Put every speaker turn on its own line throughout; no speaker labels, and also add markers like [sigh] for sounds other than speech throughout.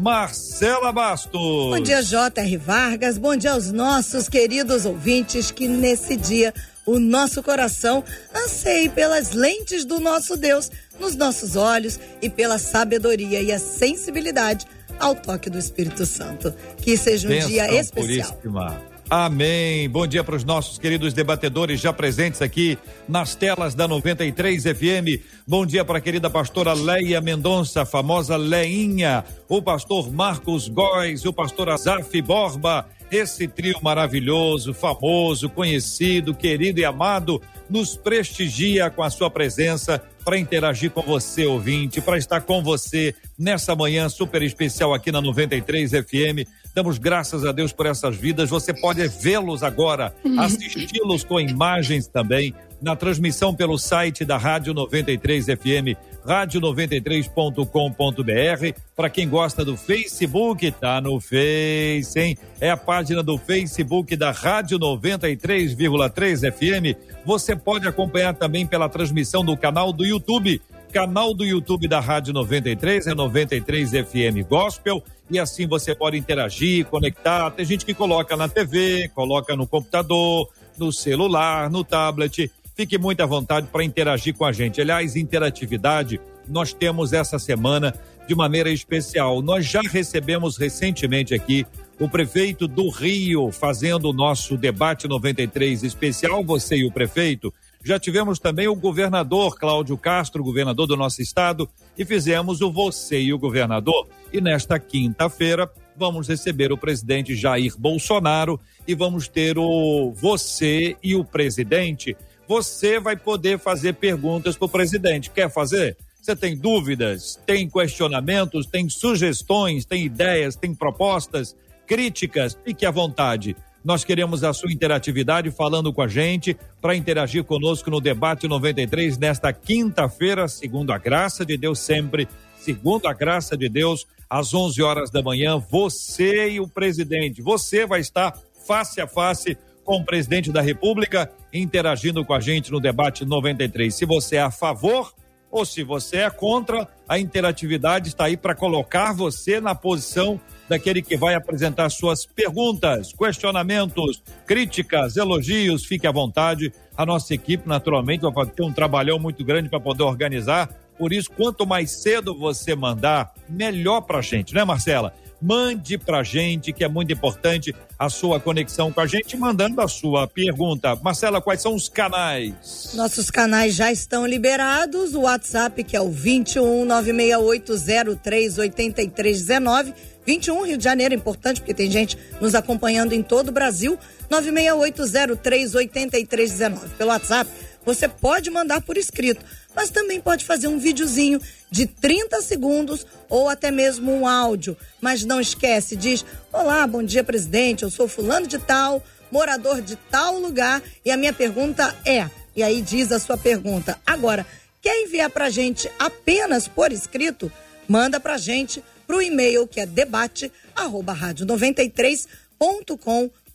Marcela Bastos.
Bom dia, J.R. Vargas. Bom dia aos nossos queridos ouvintes que nesse dia o nosso coração anseie pelas lentes do nosso Deus nos nossos olhos e pela sabedoria e a sensibilidade ao toque do Espírito Santo. Que seja um dia especial. Puríssima.
Amém. Bom dia para os nossos queridos debatedores já presentes aqui nas telas da 93 FM. Bom dia para a querida pastora Leia Mendonça, famosa Leinha, o pastor Marcos Góes, o pastor Azaf Borba, esse trio maravilhoso, famoso, conhecido, querido e amado, nos prestigia com a sua presença para interagir com você, ouvinte, para estar com você nessa manhã super especial aqui na 93 FM. Damos graças a Deus por essas vidas. Você pode vê-los agora, assisti-los com imagens também na transmissão pelo site da Rádio 93 FM, rádio93.com.br. Para quem gosta do Facebook, tá no Face, hein? É a página do Facebook da Rádio 93,3 FM. Você pode acompanhar também pela transmissão do canal do YouTube canal do YouTube da Rádio 93, é 93 FM Gospel, e assim você pode interagir, conectar. Tem gente que coloca na TV, coloca no computador, no celular, no tablet. Fique muito à vontade para interagir com a gente. Aliás, interatividade nós temos essa semana de maneira especial. Nós já recebemos recentemente aqui o prefeito do Rio fazendo o nosso debate 93 especial, você e o prefeito. Já tivemos também o governador Cláudio Castro, governador do nosso estado, e fizemos o você e o governador. E nesta quinta-feira vamos receber o presidente Jair Bolsonaro e vamos ter o você e o presidente você vai poder fazer perguntas para o presidente. Quer fazer? Você tem dúvidas, tem questionamentos, tem sugestões, tem ideias, tem propostas, críticas? Fique à vontade. Nós queremos a sua interatividade falando com a gente para interagir conosco no debate 93 nesta quinta-feira, segundo a graça de Deus sempre, segundo a graça de Deus, às 11 horas da manhã, você e o presidente, você vai estar face a face com o presidente da República, interagindo com a gente no debate 93. Se você é a favor ou se você é contra, a interatividade está aí para colocar você na posição daquele que vai apresentar suas perguntas, questionamentos, críticas, elogios. Fique à vontade. A nossa equipe, naturalmente, vai ter um trabalhão muito grande para poder organizar. Por isso, quanto mais cedo você mandar, melhor para a gente, né, Marcela? mande pra gente, que é muito importante a sua conexão com a gente, mandando a sua pergunta. Marcela, quais são os canais?
Nossos canais já estão liberados. O WhatsApp, que é o 21 968038319. 21 Rio de Janeiro, importante porque tem gente nos acompanhando em todo o Brasil. 968038319. Pelo WhatsApp, você pode mandar por escrito mas também pode fazer um videozinho de 30 segundos ou até mesmo um áudio. Mas não esquece, diz: Olá, bom dia, presidente. Eu sou fulano de tal, morador de tal lugar, e a minha pergunta é. E aí diz a sua pergunta. Agora, quer enviar para a gente apenas por escrito? Manda para a gente para o e-mail que é debate arroba rádio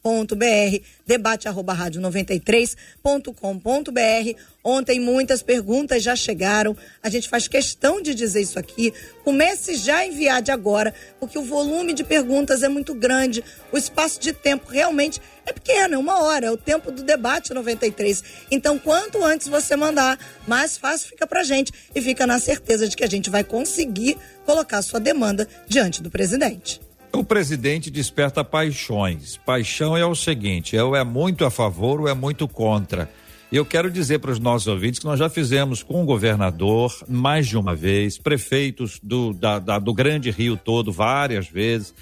93.com.br debate arroba rádio 93.com.br. Ontem muitas perguntas já chegaram, a gente faz questão de dizer isso aqui. Comece já a enviar de agora, porque o volume de perguntas é muito grande, o espaço de tempo realmente é pequeno, é uma hora, é o tempo do debate 93. Então, quanto antes você mandar, mais fácil fica pra gente e fica na certeza de que a gente vai conseguir colocar sua demanda diante do presidente.
O presidente desperta paixões. Paixão é o seguinte: ou é muito a favor ou é muito contra. Eu quero dizer para os nossos ouvintes que nós já fizemos com o governador mais de uma vez, prefeitos do, da, da, do Grande Rio todo várias vezes.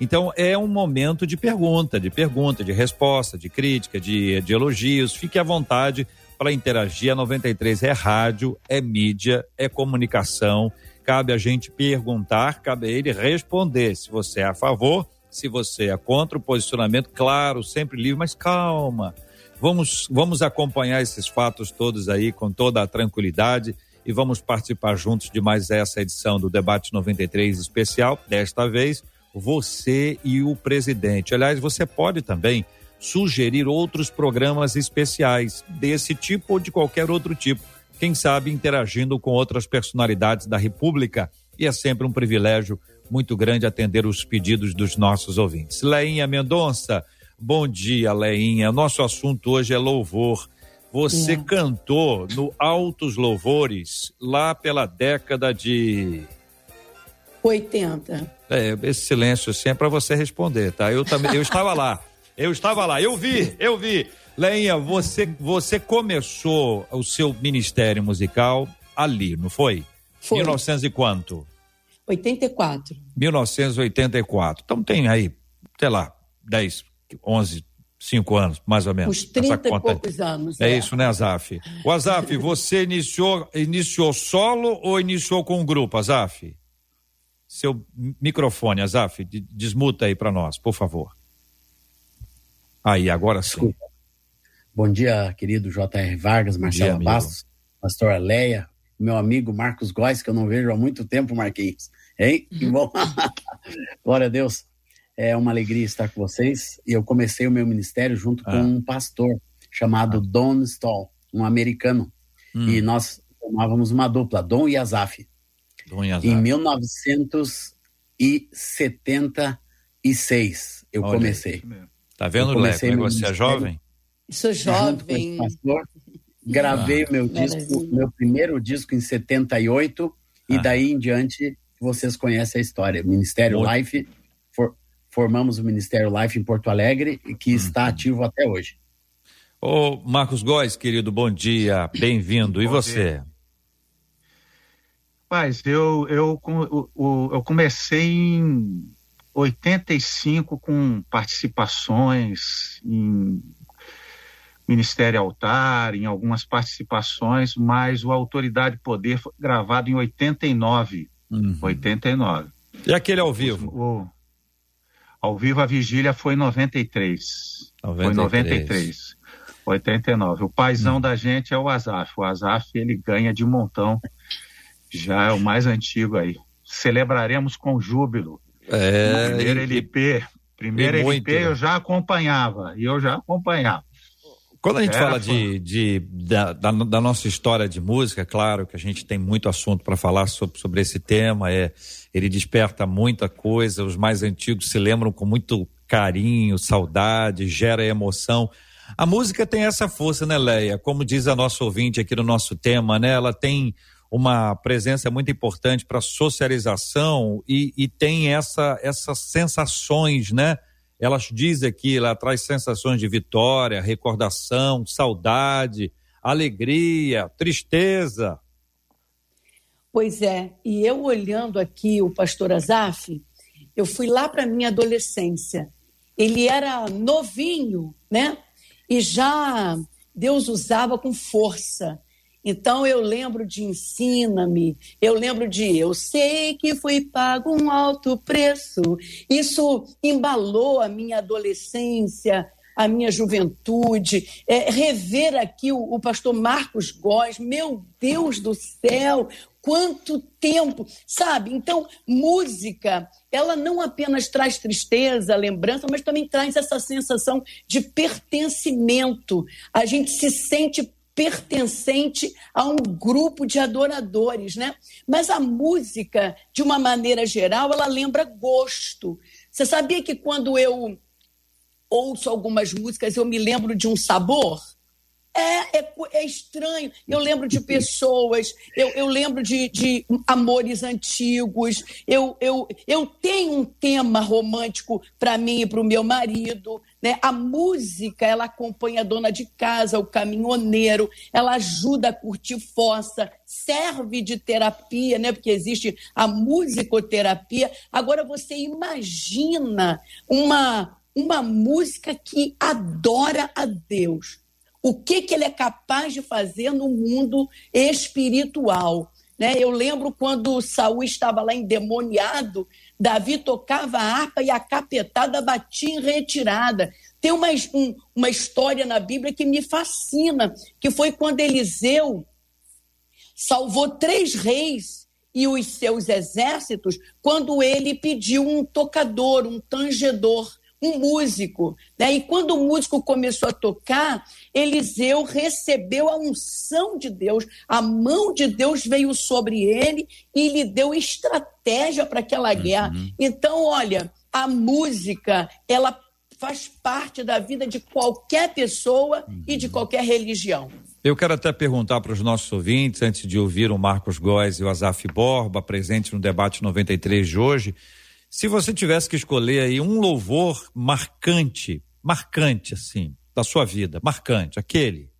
Então é um momento de pergunta, de pergunta, de resposta, de crítica, de, de elogios. Fique à vontade para interagir. A 93 é rádio, é mídia, é comunicação cabe a gente perguntar, cabe a ele responder se você é a favor, se você é contra o posicionamento, claro, sempre livre, mas calma. Vamos, vamos acompanhar esses fatos todos aí com toda a tranquilidade e vamos participar juntos de mais essa edição do Debate 93 especial. Desta vez, você e o presidente. Aliás, você pode também sugerir outros programas especiais desse tipo ou de qualquer outro tipo quem sabe interagindo com outras personalidades da República. E é sempre um privilégio muito grande atender os pedidos dos nossos ouvintes. Leinha Mendonça, bom dia, Leinha. Nosso assunto hoje é louvor. Você é. cantou no Altos Louvores lá pela década de
80.
É, esse silêncio assim é para você responder, tá? Eu também, eu estava lá. [laughs] Eu estava lá, eu vi, eu vi. Leinha, você, você começou o seu ministério musical ali, não foi?
Foi.
1900 e quanto?
84.
1984. Então tem aí, sei lá, 10, 11, 5 anos, mais ou menos.
Uns 30 e poucos anos.
É, é, isso, né, Azaf? O Azaf, [laughs] você iniciou, iniciou solo ou iniciou com um grupo, Azaf? Seu microfone, Azaf, desmuta aí para nós, por favor. Aí, agora sim. Desculpa.
Bom dia, querido J.R. Vargas, Marcelo dia, Bastos, pastor Aleia, meu amigo Marcos Góes, que eu não vejo há muito tempo, Marquinhos. Hein? [laughs] Que bom. Glória a Deus. É uma alegria estar com vocês. E eu comecei o meu ministério junto ah. com um pastor chamado ah. Don Stoll, um americano. Hum. E nós formávamos uma dupla, Dom e Azaf. Dom e Azaf. Em 1976 eu Olha comecei.
Tá vendo, Leco? Você é jovem?
Sou jovem.
Pastor, gravei ah, meu disco, meu primeiro disco em 78 ah. e daí em diante vocês conhecem a história. Ministério Muito. Life, for, formamos o Ministério Life em Porto Alegre e que uhum. está ativo até hoje.
Ô Marcos Góes, querido, bom dia, bem-vindo. E você?
Paz, eu, eu, eu, eu comecei em 85 com participações em Ministério Altar, em algumas participações, mas o Autoridade Poder foi gravado em 89. Uhum. 89.
E aquele ao vivo?
O, ao vivo a vigília foi em 93. 93. Foi 93. 89. O paizão uhum. da gente é o Azaf. O Azaf ele ganha de montão. Já é o mais antigo aí. Celebraremos com júbilo. É, primeiro LP, primeiro LP eu já acompanhava, e eu já acompanhava.
Quando a gente fala de, de da, da, da, nossa história de música, claro que a gente tem muito assunto para falar sobre, sobre esse tema, é, ele desperta muita coisa, os mais antigos se lembram com muito carinho, saudade, gera emoção. A música tem essa força, né, Leia? Como diz a nossa ouvinte aqui no nosso tema, né? Ela tem uma presença muito importante para socialização e, e tem essa, essas sensações, né? Ela diz aqui, ela traz sensações de vitória, recordação, saudade, alegria, tristeza.
Pois é, e eu olhando aqui o pastor Azaf, eu fui lá para minha adolescência. Ele era novinho, né? E já Deus usava com força. Então eu lembro de ensina-me, eu lembro de eu sei que foi pago um alto preço. Isso embalou a minha adolescência, a minha juventude. É, rever aqui o, o pastor Marcos Góes, meu Deus do céu, quanto tempo, sabe? Então, música, ela não apenas traz tristeza, lembrança, mas também traz essa sensação de pertencimento. A gente se sente pertencente a um grupo de adoradores, né? Mas a música, de uma maneira geral, ela lembra gosto. Você sabia que quando eu ouço algumas músicas eu me lembro de um sabor? É, é, é, estranho. Eu lembro de pessoas, eu, eu lembro de, de amores antigos. Eu, eu, eu tenho um tema romântico para mim e para o meu marido. Né? A música, ela acompanha a dona de casa, o caminhoneiro, ela ajuda a curtir fossa, serve de terapia, né? porque existe a musicoterapia. Agora, você imagina uma, uma música que adora a Deus o que, que ele é capaz de fazer no mundo espiritual. Né? Eu lembro quando Saul estava lá endemoniado, Davi tocava a harpa e a capetada batia em retirada. Tem uma, um, uma história na Bíblia que me fascina, que foi quando Eliseu salvou três reis e os seus exércitos, quando ele pediu um tocador, um tangedor um músico. Né? E quando o músico começou a tocar, Eliseu recebeu a unção de Deus, a mão de Deus veio sobre ele e lhe deu estratégia para aquela guerra. Uhum. Então, olha, a música, ela faz parte da vida de qualquer pessoa uhum. e de uhum. qualquer religião.
Eu quero até perguntar para os nossos ouvintes, antes de ouvir o Marcos Góes e o Azaf Borba, presentes no debate 93 de hoje, se você tivesse que escolher aí um louvor marcante, marcante assim, da sua vida, marcante, aquele.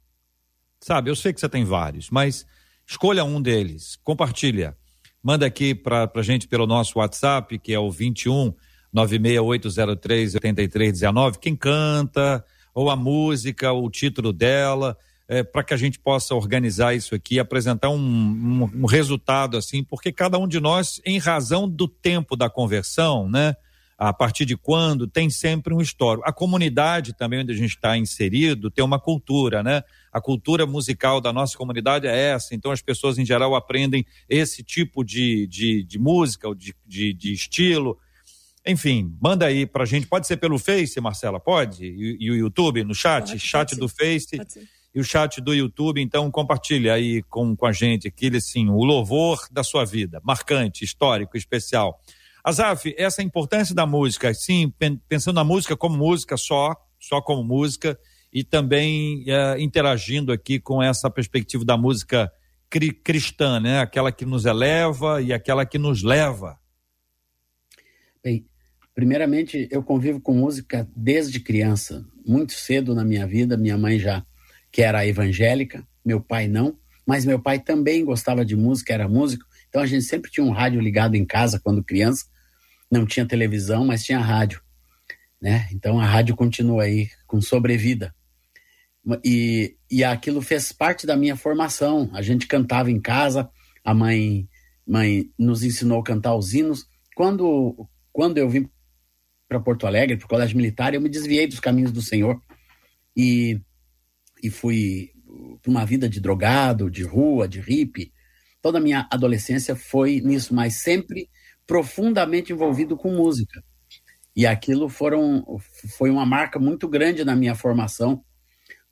Sabe, eu sei que você tem vários, mas escolha um deles, compartilha. Manda aqui para a gente pelo nosso WhatsApp, que é o 21 96803 8319. Quem canta, ou a música, ou o título dela é, para que a gente possa organizar isso aqui, apresentar um, um, um, resultado assim, porque cada um de nós, em razão do tempo da conversão, né? A partir de quando tem sempre um histórico. A comunidade também onde a gente está inserido tem uma cultura, né? A cultura musical da nossa comunidade é essa, então as pessoas em geral aprendem esse tipo de, de, de música, de, de, de estilo. Enfim, manda aí pra gente. Pode ser pelo Face, Marcela? Pode? E, e o YouTube, no chat? Pode, chat pode do Face. E o chat do YouTube. Então, compartilha aí com, com a gente aquele, assim, o louvor da sua vida, marcante, histórico, especial. Azaf, essa importância da música, sim, pensando na música como música só, só como música, e também é, interagindo aqui com essa perspectiva da música cri cristã, né? Aquela que nos eleva e aquela que nos leva.
Bem, primeiramente, eu convivo com música desde criança, muito cedo na minha vida. Minha mãe já que era evangélica, meu pai não, mas meu pai também gostava de música, era músico, então a gente sempre tinha um rádio ligado em casa quando criança, não tinha televisão, mas tinha rádio, né? Então a rádio continua aí com sobrevida. E, e aquilo fez parte da minha formação. A gente cantava em casa, a mãe, mãe nos ensinou a cantar os hinos. Quando, quando eu vim para Porto Alegre, para o Colégio Militar, eu me desviei dos caminhos do Senhor. E e fui para uma vida de drogado, de rua, de hippie. Toda a minha adolescência foi nisso, mas sempre profundamente envolvido com música. E aquilo foram, foi uma marca muito grande na minha formação.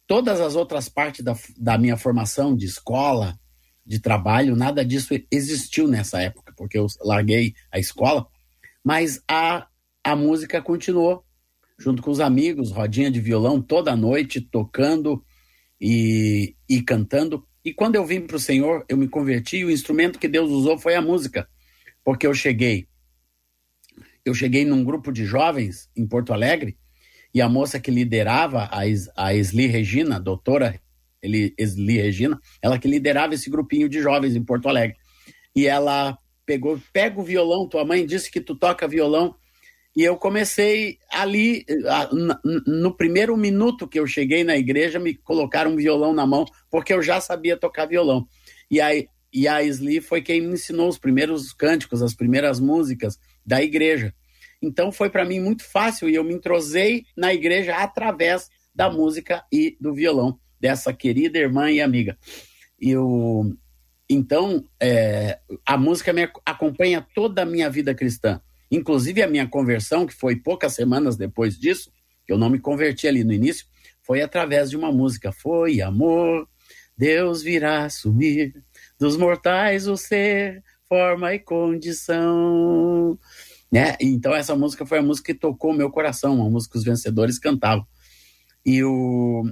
Todas as outras partes da, da minha formação, de escola, de trabalho, nada disso existiu nessa época, porque eu larguei a escola, mas a, a música continuou, junto com os amigos, rodinha de violão toda noite, tocando, e, e cantando. E quando eu vim para o Senhor, eu me converti e o instrumento que Deus usou foi a música. Porque eu cheguei, eu cheguei num grupo de jovens em Porto Alegre e a moça que liderava, a, a Esli Regina, a doutora Esli Regina, ela que liderava esse grupinho de jovens em Porto Alegre. E ela pegou, pega o violão, tua mãe disse que tu toca violão, e eu comecei ali, no primeiro minuto que eu cheguei na igreja, me colocaram um violão na mão, porque eu já sabia tocar violão. E a, e a Sli foi quem me ensinou os primeiros cânticos, as primeiras músicas da igreja. Então foi para mim muito fácil e eu me entrosei na igreja através da música e do violão dessa querida irmã e amiga. E eu, então, é, a música me acompanha toda a minha vida cristã. Inclusive, a minha conversão, que foi poucas semanas depois disso, que eu não me converti ali no início, foi através de uma música. Foi amor, Deus virá assumir dos mortais o ser, forma e condição. Né? Então, essa música foi a música que tocou meu coração, uma música que os vencedores cantavam. E, o...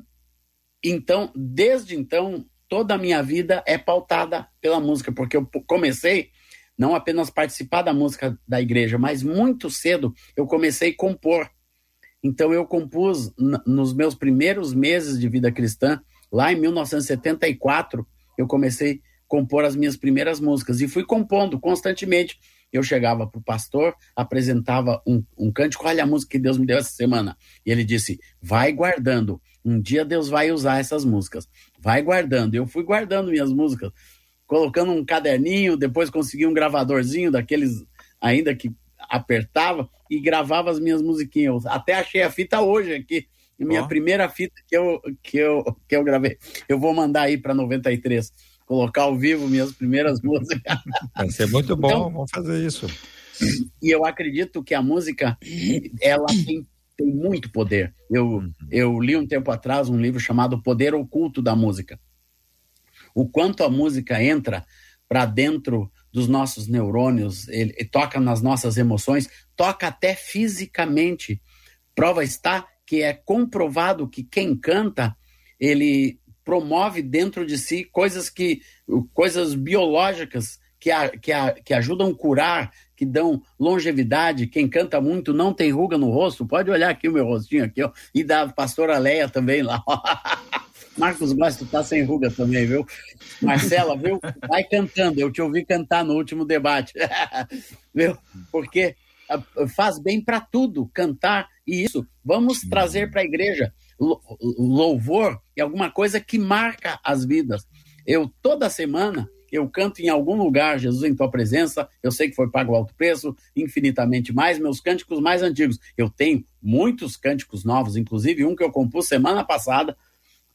então, desde então, toda a minha vida é pautada pela música, porque eu comecei não apenas participar da música da igreja, mas muito cedo eu comecei a compor. Então eu compus nos meus primeiros meses de vida cristã, lá em 1974, eu comecei a compor as minhas primeiras músicas e fui compondo constantemente. Eu chegava para o pastor, apresentava um, um cântico, olha a música que Deus me deu essa semana. E ele disse: vai guardando, um dia Deus vai usar essas músicas. Vai guardando. Eu fui guardando minhas músicas, colocando um caderninho, depois consegui um gravadorzinho daqueles ainda que apertava e gravava as minhas musiquinhas. Até achei a fita hoje aqui. Minha oh. primeira fita que eu, que, eu, que eu gravei. Eu vou mandar aí para 93. Colocar ao vivo minhas primeiras [laughs] músicas.
Vai ser muito bom, então, vamos fazer isso.
E eu acredito que a música, ela tem, tem muito poder. Eu, uhum. eu li um tempo atrás um livro chamado Poder Oculto da Música. O quanto a música entra para dentro dos nossos neurônios, ele, ele, toca nas nossas emoções, toca até fisicamente. Prova está que é comprovado que quem canta, ele promove dentro de si coisas que coisas biológicas que, a, que, a, que ajudam a curar, que dão longevidade. Quem canta muito não tem ruga no rosto. Pode olhar aqui o meu rostinho aqui, ó, e da pastora Leia também lá. [laughs] Marcos Gosta tá sem ruga também, viu? Marcela, viu? Vai cantando. Eu te ouvi cantar no último debate. [laughs] viu? Porque ah, faz bem para tudo cantar e isso. Vamos trazer para a igreja louvor e alguma coisa que marca as vidas. Eu toda semana eu canto em algum lugar, Jesus em tua presença, eu sei que foi pago alto preço, infinitamente mais, meus cânticos mais antigos. Eu tenho muitos cânticos novos, inclusive um que eu compus semana passada,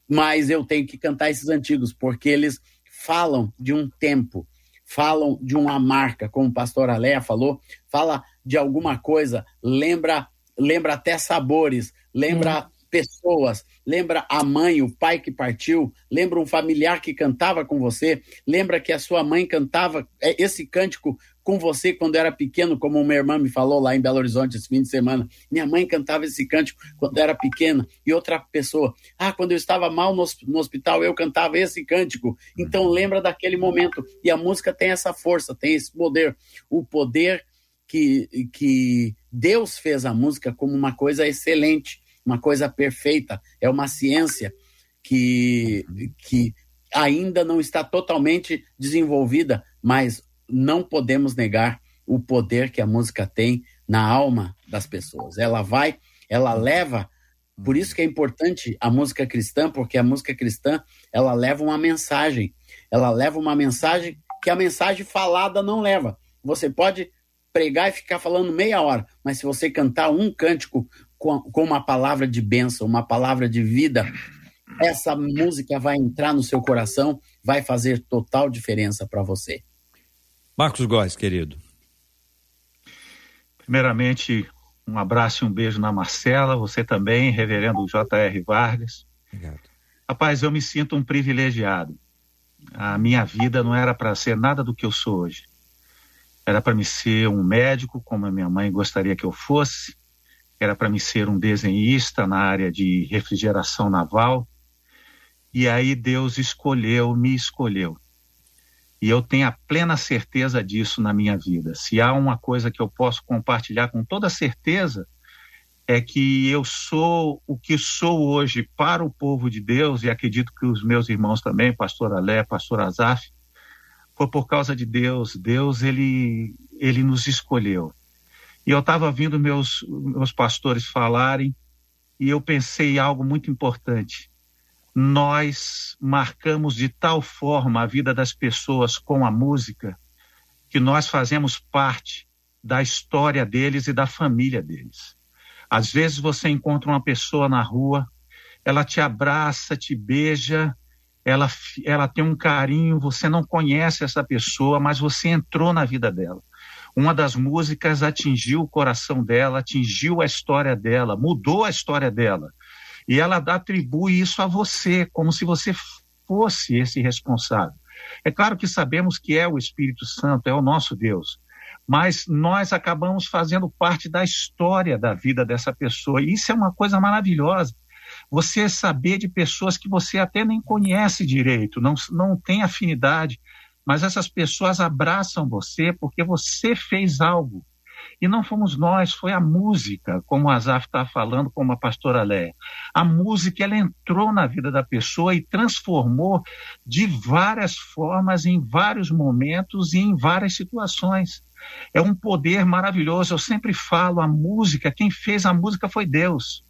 mas eu tenho que cantar esses antigos, porque eles falam de um tempo, falam de uma marca, como o pastor Aléa falou, fala de alguma coisa, lembra, lembra até sabores, lembra hum. pessoas, lembra a mãe, o pai que partiu, lembra um familiar que cantava com você, lembra que a sua mãe cantava é, esse cântico com você quando era pequeno, como uma irmã me falou lá em Belo Horizonte esse fim de semana. Minha mãe cantava esse cântico quando era pequena. E outra pessoa, ah, quando eu estava mal no, no hospital, eu cantava esse cântico. Então lembra daquele momento. E a música tem essa força, tem esse poder. O poder que, que Deus fez a música como uma coisa excelente, uma coisa perfeita. É uma ciência que, que ainda não está totalmente desenvolvida, mas não podemos negar o poder que a música tem na alma das pessoas. Ela vai, ela leva, por isso que é importante a música cristã, porque a música cristã, ela leva uma mensagem. Ela leva uma mensagem que a mensagem falada não leva. Você pode pregar e ficar falando meia hora, mas se você cantar um cântico com, com uma palavra de bênção, uma palavra de vida, essa música vai entrar no seu coração, vai fazer total diferença para você.
Marcos Góes, querido.
Primeiramente, um abraço e um beijo na Marcela, você também, reverendo J.R. Vargas. Obrigado. Rapaz, eu me sinto um privilegiado. A minha vida não era para ser nada do que eu sou hoje. Era para me ser um médico, como a minha mãe gostaria que eu fosse. Era para me ser um desenhista na área de refrigeração naval. E aí Deus escolheu, me escolheu. E eu tenho a plena certeza disso na minha vida. Se há uma coisa que eu posso compartilhar com toda certeza, é que eu sou o que sou hoje para o povo de Deus, e acredito que os meus irmãos também, pastor Alé, pastor Azaf, foi por causa de Deus. Deus, ele, ele nos escolheu. E eu estava ouvindo meus, meus pastores falarem, e eu pensei algo muito importante nós marcamos de tal forma a vida das pessoas com a música que nós fazemos parte da história deles e da família deles. Às vezes você encontra uma pessoa na rua, ela te abraça, te beija, ela, ela tem um carinho, você não conhece essa pessoa, mas você entrou na vida dela. Uma das músicas atingiu o coração dela, atingiu a história dela, mudou a história dela. E ela atribui isso a você, como se você fosse esse responsável. É claro que sabemos que é o Espírito Santo, é o nosso Deus, mas nós acabamos fazendo parte da história da vida dessa pessoa. E isso é uma coisa maravilhosa. você saber de pessoas que você até nem conhece direito, não, não tem afinidade, mas essas pessoas abraçam você porque você fez algo. E não fomos nós, foi a música, como o Azaf está falando, como a pastora Léa. A música, ela entrou na vida da pessoa e transformou de várias formas, em vários momentos e em várias situações. É um poder maravilhoso. Eu sempre falo, a música, quem fez a música foi Deus.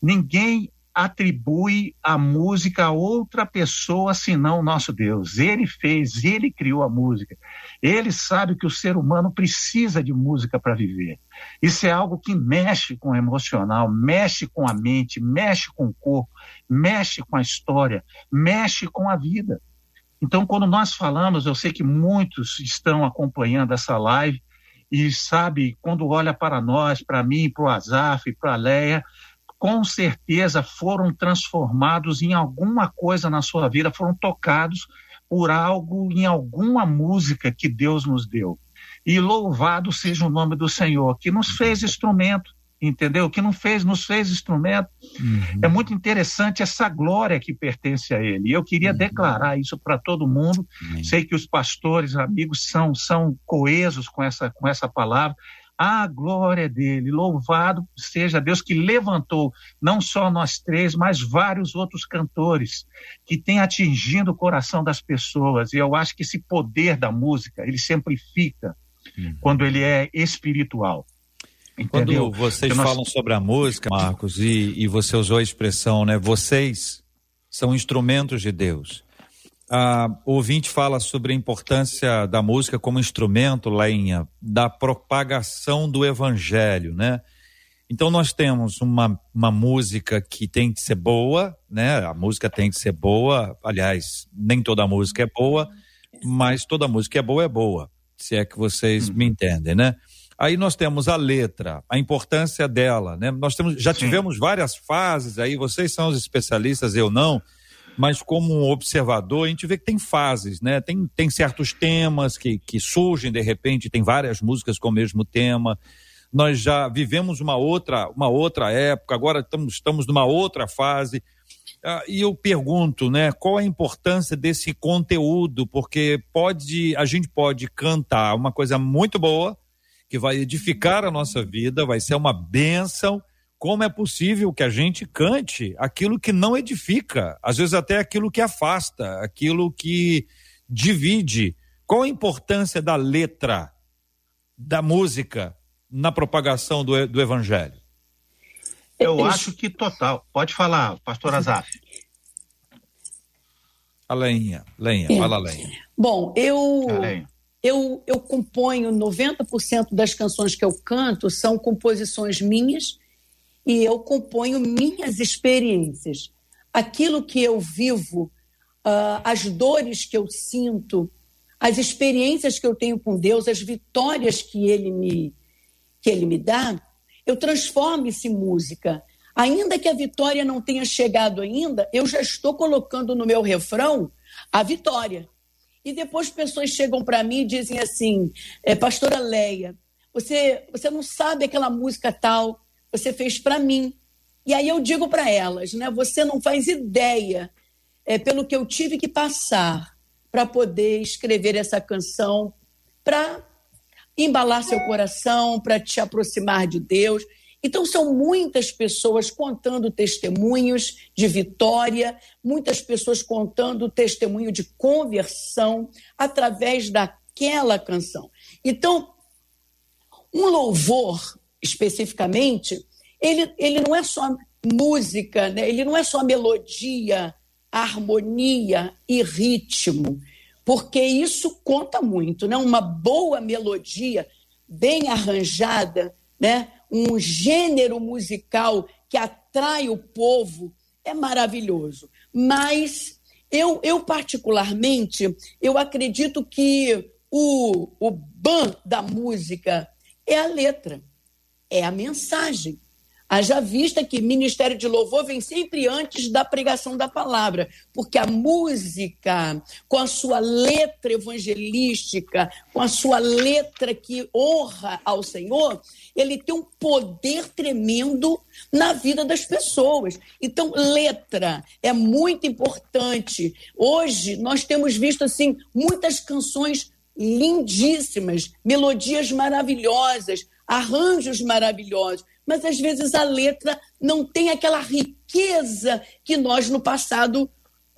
Ninguém atribui a música a outra pessoa senão o nosso Deus. Ele fez, ele criou a música. Ele sabe que o ser humano precisa de música para viver. Isso é algo que mexe com o emocional, mexe com a mente, mexe com o corpo, mexe com a história, mexe com a vida. Então, quando nós falamos, eu sei que muitos estão acompanhando essa live e sabe, quando olha para nós, para mim, para o Azaf, para a Leia, com certeza foram transformados em alguma coisa na sua vida, foram tocados por algo em alguma música que Deus nos deu. E louvado seja o nome do Senhor, que nos fez instrumento, entendeu? Que não fez, nos fez instrumento. Uhum. É muito interessante essa glória que pertence a Ele. E eu queria uhum. declarar isso para todo mundo. Uhum. Sei que os pastores, amigos, são, são coesos com essa, com essa palavra a glória dele. Louvado seja Deus que levantou não só nós três, mas vários outros cantores que têm atingido o coração das pessoas. E eu acho que esse poder da música, ele sempre fica uhum. quando ele é espiritual.
Entendeu? Quando vocês nós... falam sobre a música, Marcos, e, e você usou a expressão, né? Vocês são instrumentos de Deus. Ah, o ouvinte fala sobre a importância da música como instrumento, Leinha, da propagação do evangelho, né? Então nós temos uma, uma música que tem que ser boa, né? A música tem que ser boa, aliás, nem toda música é boa, mas toda música é boa é boa, se é que vocês me entendem, né? Aí nós temos a letra, a importância dela, né? Nós temos, já tivemos várias fases aí, vocês são os especialistas, eu não, mas como observador, a gente vê que tem fases, né? Tem, tem certos temas que, que surgem de repente, tem várias músicas com o mesmo tema. Nós já vivemos uma outra, uma outra época, agora estamos, estamos numa outra fase. Ah, e eu pergunto, né, qual a importância desse conteúdo? Porque pode, a gente pode cantar uma coisa muito boa, que vai edificar a nossa vida, vai ser uma bênção, como é possível que a gente cante aquilo que não edifica, às vezes até aquilo que afasta, aquilo que divide. Qual a importância da letra, da música, na propagação do, do evangelho?
Eu acho que total. Pode falar, pastor Azaf.
A lenha, lenha, é. fala lenha.
Bom, eu, eu, eu componho 90% das canções que eu canto são composições minhas e eu componho minhas experiências. Aquilo que eu vivo, uh, as dores que eu sinto, as experiências que eu tenho com Deus, as vitórias que ele me, que ele me dá, eu transformo isso em música. Ainda que a vitória não tenha chegado ainda, eu já estou colocando no meu refrão a vitória. E depois pessoas chegam para mim e dizem assim: é, Pastora Leia, você, você não sabe aquela música tal, você fez para mim. E aí eu digo para elas, né? Você não faz ideia é, pelo que eu tive que passar para poder escrever essa canção, para embalar seu coração, para te aproximar de Deus. Então, são muitas pessoas contando testemunhos de vitória, muitas pessoas contando testemunho de conversão através daquela canção. Então, um louvor especificamente, ele, ele não é só música, né? ele não é só melodia, harmonia e ritmo, porque isso conta muito, né? Uma boa melodia, bem arranjada, né? Um gênero musical que atrai o povo é maravilhoso. Mas eu, eu particularmente, eu acredito que o, o ban da música é a letra é a mensagem. Haja vista que ministério de louvor vem sempre antes da pregação da palavra, porque a música, com a sua letra evangelística, com a sua letra que honra ao Senhor, ele tem um poder tremendo na vida das pessoas. Então, letra é muito importante. Hoje nós temos visto assim muitas canções lindíssimas, melodias maravilhosas, arranjos maravilhosos, mas às vezes a letra não tem aquela riqueza que nós no passado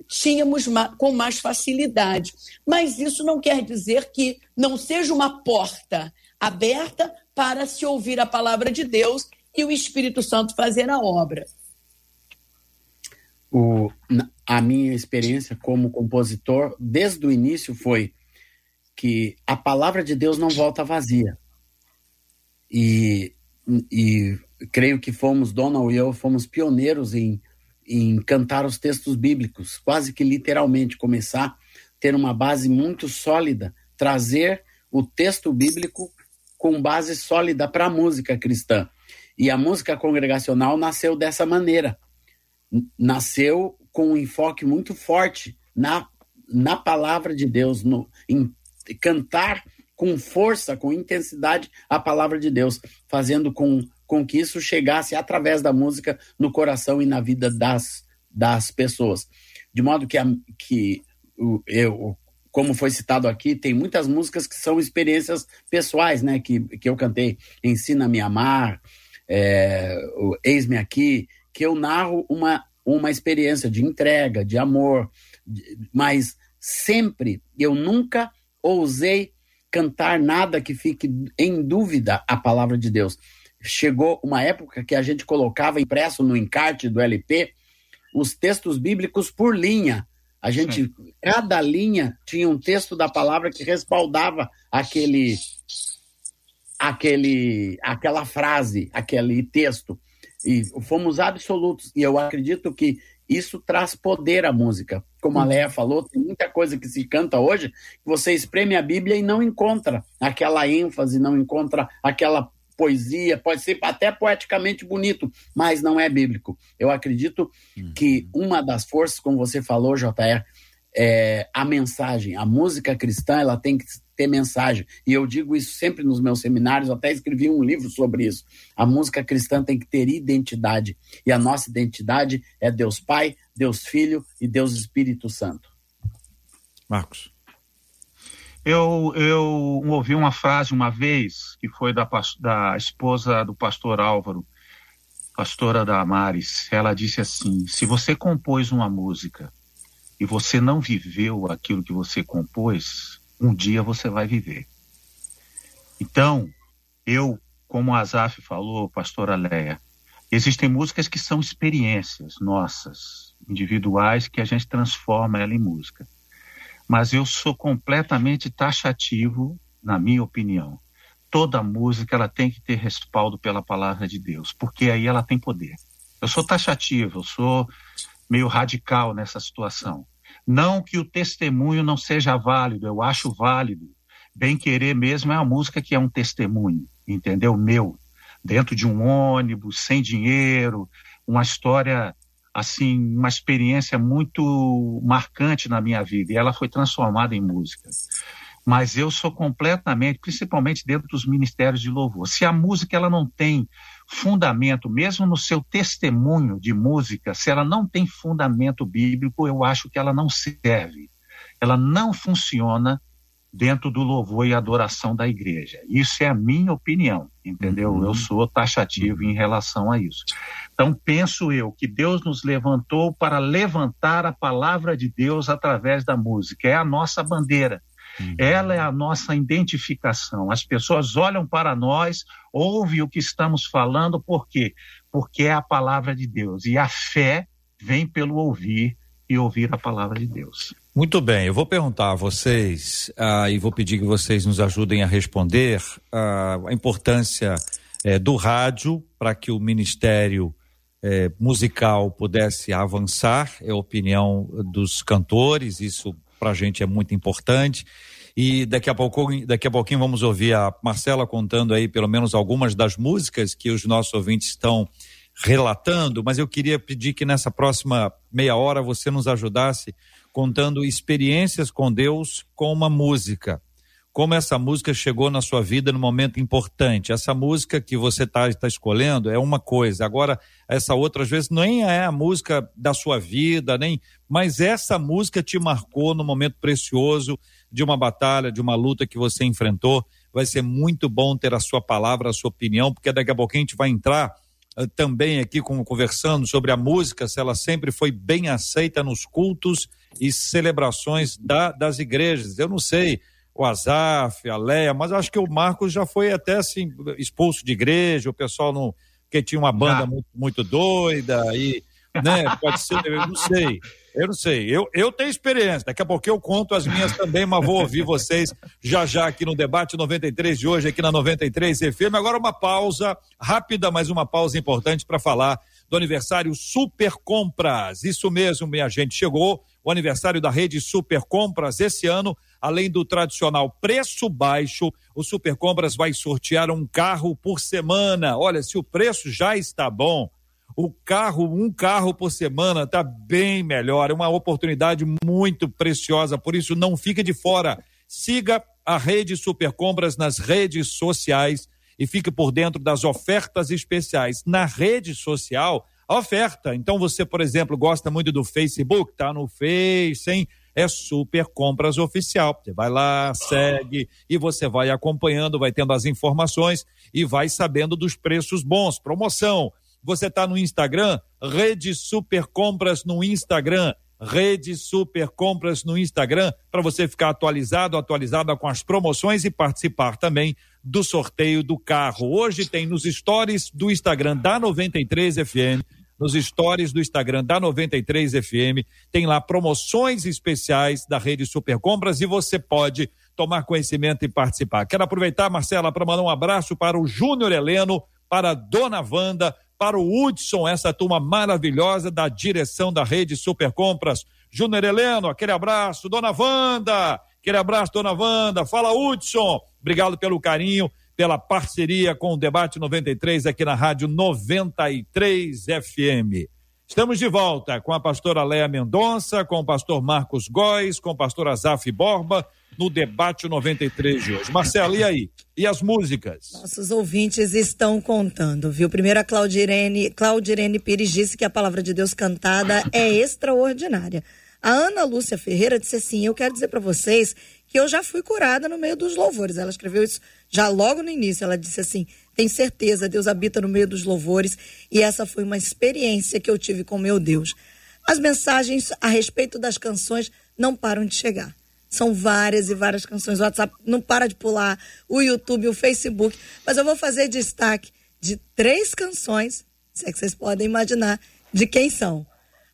tínhamos com mais facilidade. Mas isso não quer dizer que não seja uma porta aberta para se ouvir a palavra de Deus e o Espírito Santo fazer a obra.
O, a minha experiência como compositor, desde o início, foi que a palavra de Deus não volta vazia. E, e creio que fomos, Donald e eu, fomos pioneiros em, em cantar os textos bíblicos, quase que literalmente, começar ter uma base muito sólida, trazer o texto bíblico com base sólida para a música cristã. E a música congregacional nasceu dessa maneira. Nasceu com um enfoque muito forte na, na palavra de Deus, no, em cantar com força, com intensidade a palavra de Deus, fazendo com, com que isso chegasse através da música no coração e na vida das, das pessoas. De modo que, a, que eu, como foi citado aqui, tem muitas músicas que são experiências pessoais, né? Que, que eu cantei Ensina-me a Amar, é, Eis-me Aqui, que eu narro uma, uma experiência de entrega, de amor, de, mas sempre, eu nunca ousei cantar nada que fique em dúvida a palavra de Deus. Chegou uma época que a gente colocava impresso no encarte do LP os textos bíblicos por linha. A gente, cada linha tinha um texto da palavra que respaldava aquele, aquele, aquela frase, aquele texto. E fomos absolutos. E eu acredito que isso traz poder à música. Como a hum. Leia falou, tem muita coisa que se canta hoje, que você espreme a Bíblia e não encontra aquela ênfase, não encontra aquela poesia, pode ser até poeticamente bonito, mas não é bíblico. Eu acredito uhum. que uma das forças, como você falou, JR, é a mensagem. A música cristã, ela tem que ter mensagem. E eu digo isso sempre nos meus seminários, até escrevi um livro sobre isso. A música cristã tem que ter identidade. E a nossa identidade é Deus Pai, Deus Filho e Deus Espírito Santo.
Marcos.
Eu, eu ouvi uma frase uma vez, que foi da, da esposa do pastor Álvaro, pastora da Amares. Ela disse assim: se você compôs uma música e você não viveu aquilo que você compôs, um dia você vai viver. Então, eu, como a Azaf falou, pastora Leia, existem músicas que são experiências nossas, individuais, que a gente transforma ela em música. Mas eu sou completamente taxativo, na minha opinião. Toda música ela tem que ter respaldo pela palavra de Deus, porque aí ela tem poder. Eu sou taxativo, eu sou meio radical nessa situação. Não que o testemunho não seja válido, eu acho válido. Bem querer mesmo é uma música que é um testemunho, entendeu? Meu, dentro de um ônibus, sem dinheiro, uma história assim, uma experiência muito marcante na minha vida e ela foi transformada em música. Mas eu sou completamente, principalmente dentro dos ministérios de louvor. Se a música ela não tem fundamento, mesmo no seu testemunho de música, se ela não tem fundamento bíblico, eu acho que ela não serve. Ela não funciona dentro do louvor e adoração da igreja. Isso é a minha opinião, entendeu? Uhum. Eu sou taxativo em relação a isso. Então, penso eu que Deus nos levantou para levantar a palavra de Deus através da música. É a nossa bandeira. Uhum. Ela é a nossa identificação. As pessoas olham para nós, ouvem o que estamos falando, por quê? Porque é a palavra de Deus. E a fé vem pelo ouvir e ouvir a palavra de Deus.
Muito bem, eu vou perguntar a vocês uh, e vou pedir que vocês nos ajudem a responder uh, a importância uh, do rádio para que o ministério eh, musical pudesse avançar, é a opinião dos cantores, isso para a gente é muito importante. E daqui a pouco, daqui a pouquinho vamos ouvir a Marcela contando aí pelo menos algumas das músicas que os nossos ouvintes estão relatando, mas eu queria pedir que nessa próxima meia hora você nos ajudasse contando experiências com Deus com uma música. Como essa música chegou na sua vida no momento importante. Essa música que você está tá escolhendo é uma coisa. Agora, essa outra, às vezes, nem é a música da sua vida, nem. Mas essa música te marcou no momento precioso de uma batalha, de uma luta que você enfrentou. Vai ser muito bom ter a sua palavra, a sua opinião, porque daqui a pouquinho a gente vai entrar uh, também aqui com, conversando sobre a música, se ela sempre foi bem aceita nos cultos e celebrações da, das igrejas. Eu não sei o Azaf, a Leia, mas acho que o Marcos já foi até assim expulso de igreja, o pessoal não que tinha uma banda muito, muito doida e né, pode ser, eu não sei. Eu não sei, eu, eu tenho experiência, daqui a pouco eu conto as minhas também, mas vou ouvir vocês já já aqui no debate 93 de hoje, aqui na 93 FM. Agora uma pausa rápida, mas uma pausa importante para falar do aniversário Super Compras. Isso mesmo, minha gente, chegou o aniversário da rede Super Compras esse ano. Além do tradicional preço baixo, o Super Compras vai sortear um carro por semana. Olha, se o preço já está bom, o carro, um carro por semana, está bem melhor. É uma oportunidade muito preciosa, por isso não fique de fora. Siga a Rede Super Compras nas redes sociais e fique por dentro das ofertas especiais. Na rede social, a oferta. Então você, por exemplo, gosta muito do Facebook, tá no Face, hein? É Super Compras Oficial. Você vai lá, segue e você vai acompanhando, vai tendo as informações e vai sabendo dos preços bons, promoção você está no Instagram, Rede Super Compras no Instagram. Rede Super Compras no Instagram, para você ficar atualizado, atualizada com as promoções e participar também do sorteio do carro. Hoje tem nos stories do Instagram da 93 FM, nos stories do Instagram da 93 FM, tem lá promoções especiais da Rede Super Compras e você pode tomar conhecimento e participar. Quero aproveitar, Marcela, para mandar um abraço para o Júnior Heleno, para a Dona Wanda, para o Hudson, essa turma maravilhosa da direção da rede Super Compras. Júnior Heleno, aquele abraço. Dona Wanda, aquele abraço, dona Wanda. Fala, Hudson. Obrigado pelo carinho, pela parceria com o Debate 93 aqui na Rádio 93 FM. Estamos de volta com a pastora Leia Mendonça, com o pastor Marcos Góes, com o pastor Azaf Borba, no debate 93 de hoje. Marcelo, e aí? E as músicas?
Nossos ouvintes estão contando, viu? Primeiro a Claudirene, Claudirene Pires disse que a palavra de Deus cantada é extraordinária. A Ana Lúcia Ferreira disse assim: Eu quero dizer para vocês que eu já fui curada no meio dos louvores. Ela escreveu isso já logo no início. Ela disse assim: Tem certeza, Deus habita no meio dos louvores e essa foi uma experiência que eu tive com meu Deus. As mensagens a respeito das canções não param de chegar. São várias e várias canções. O WhatsApp não para de pular, o YouTube, o Facebook. Mas eu vou fazer destaque de três canções, se é que vocês podem imaginar de quem são.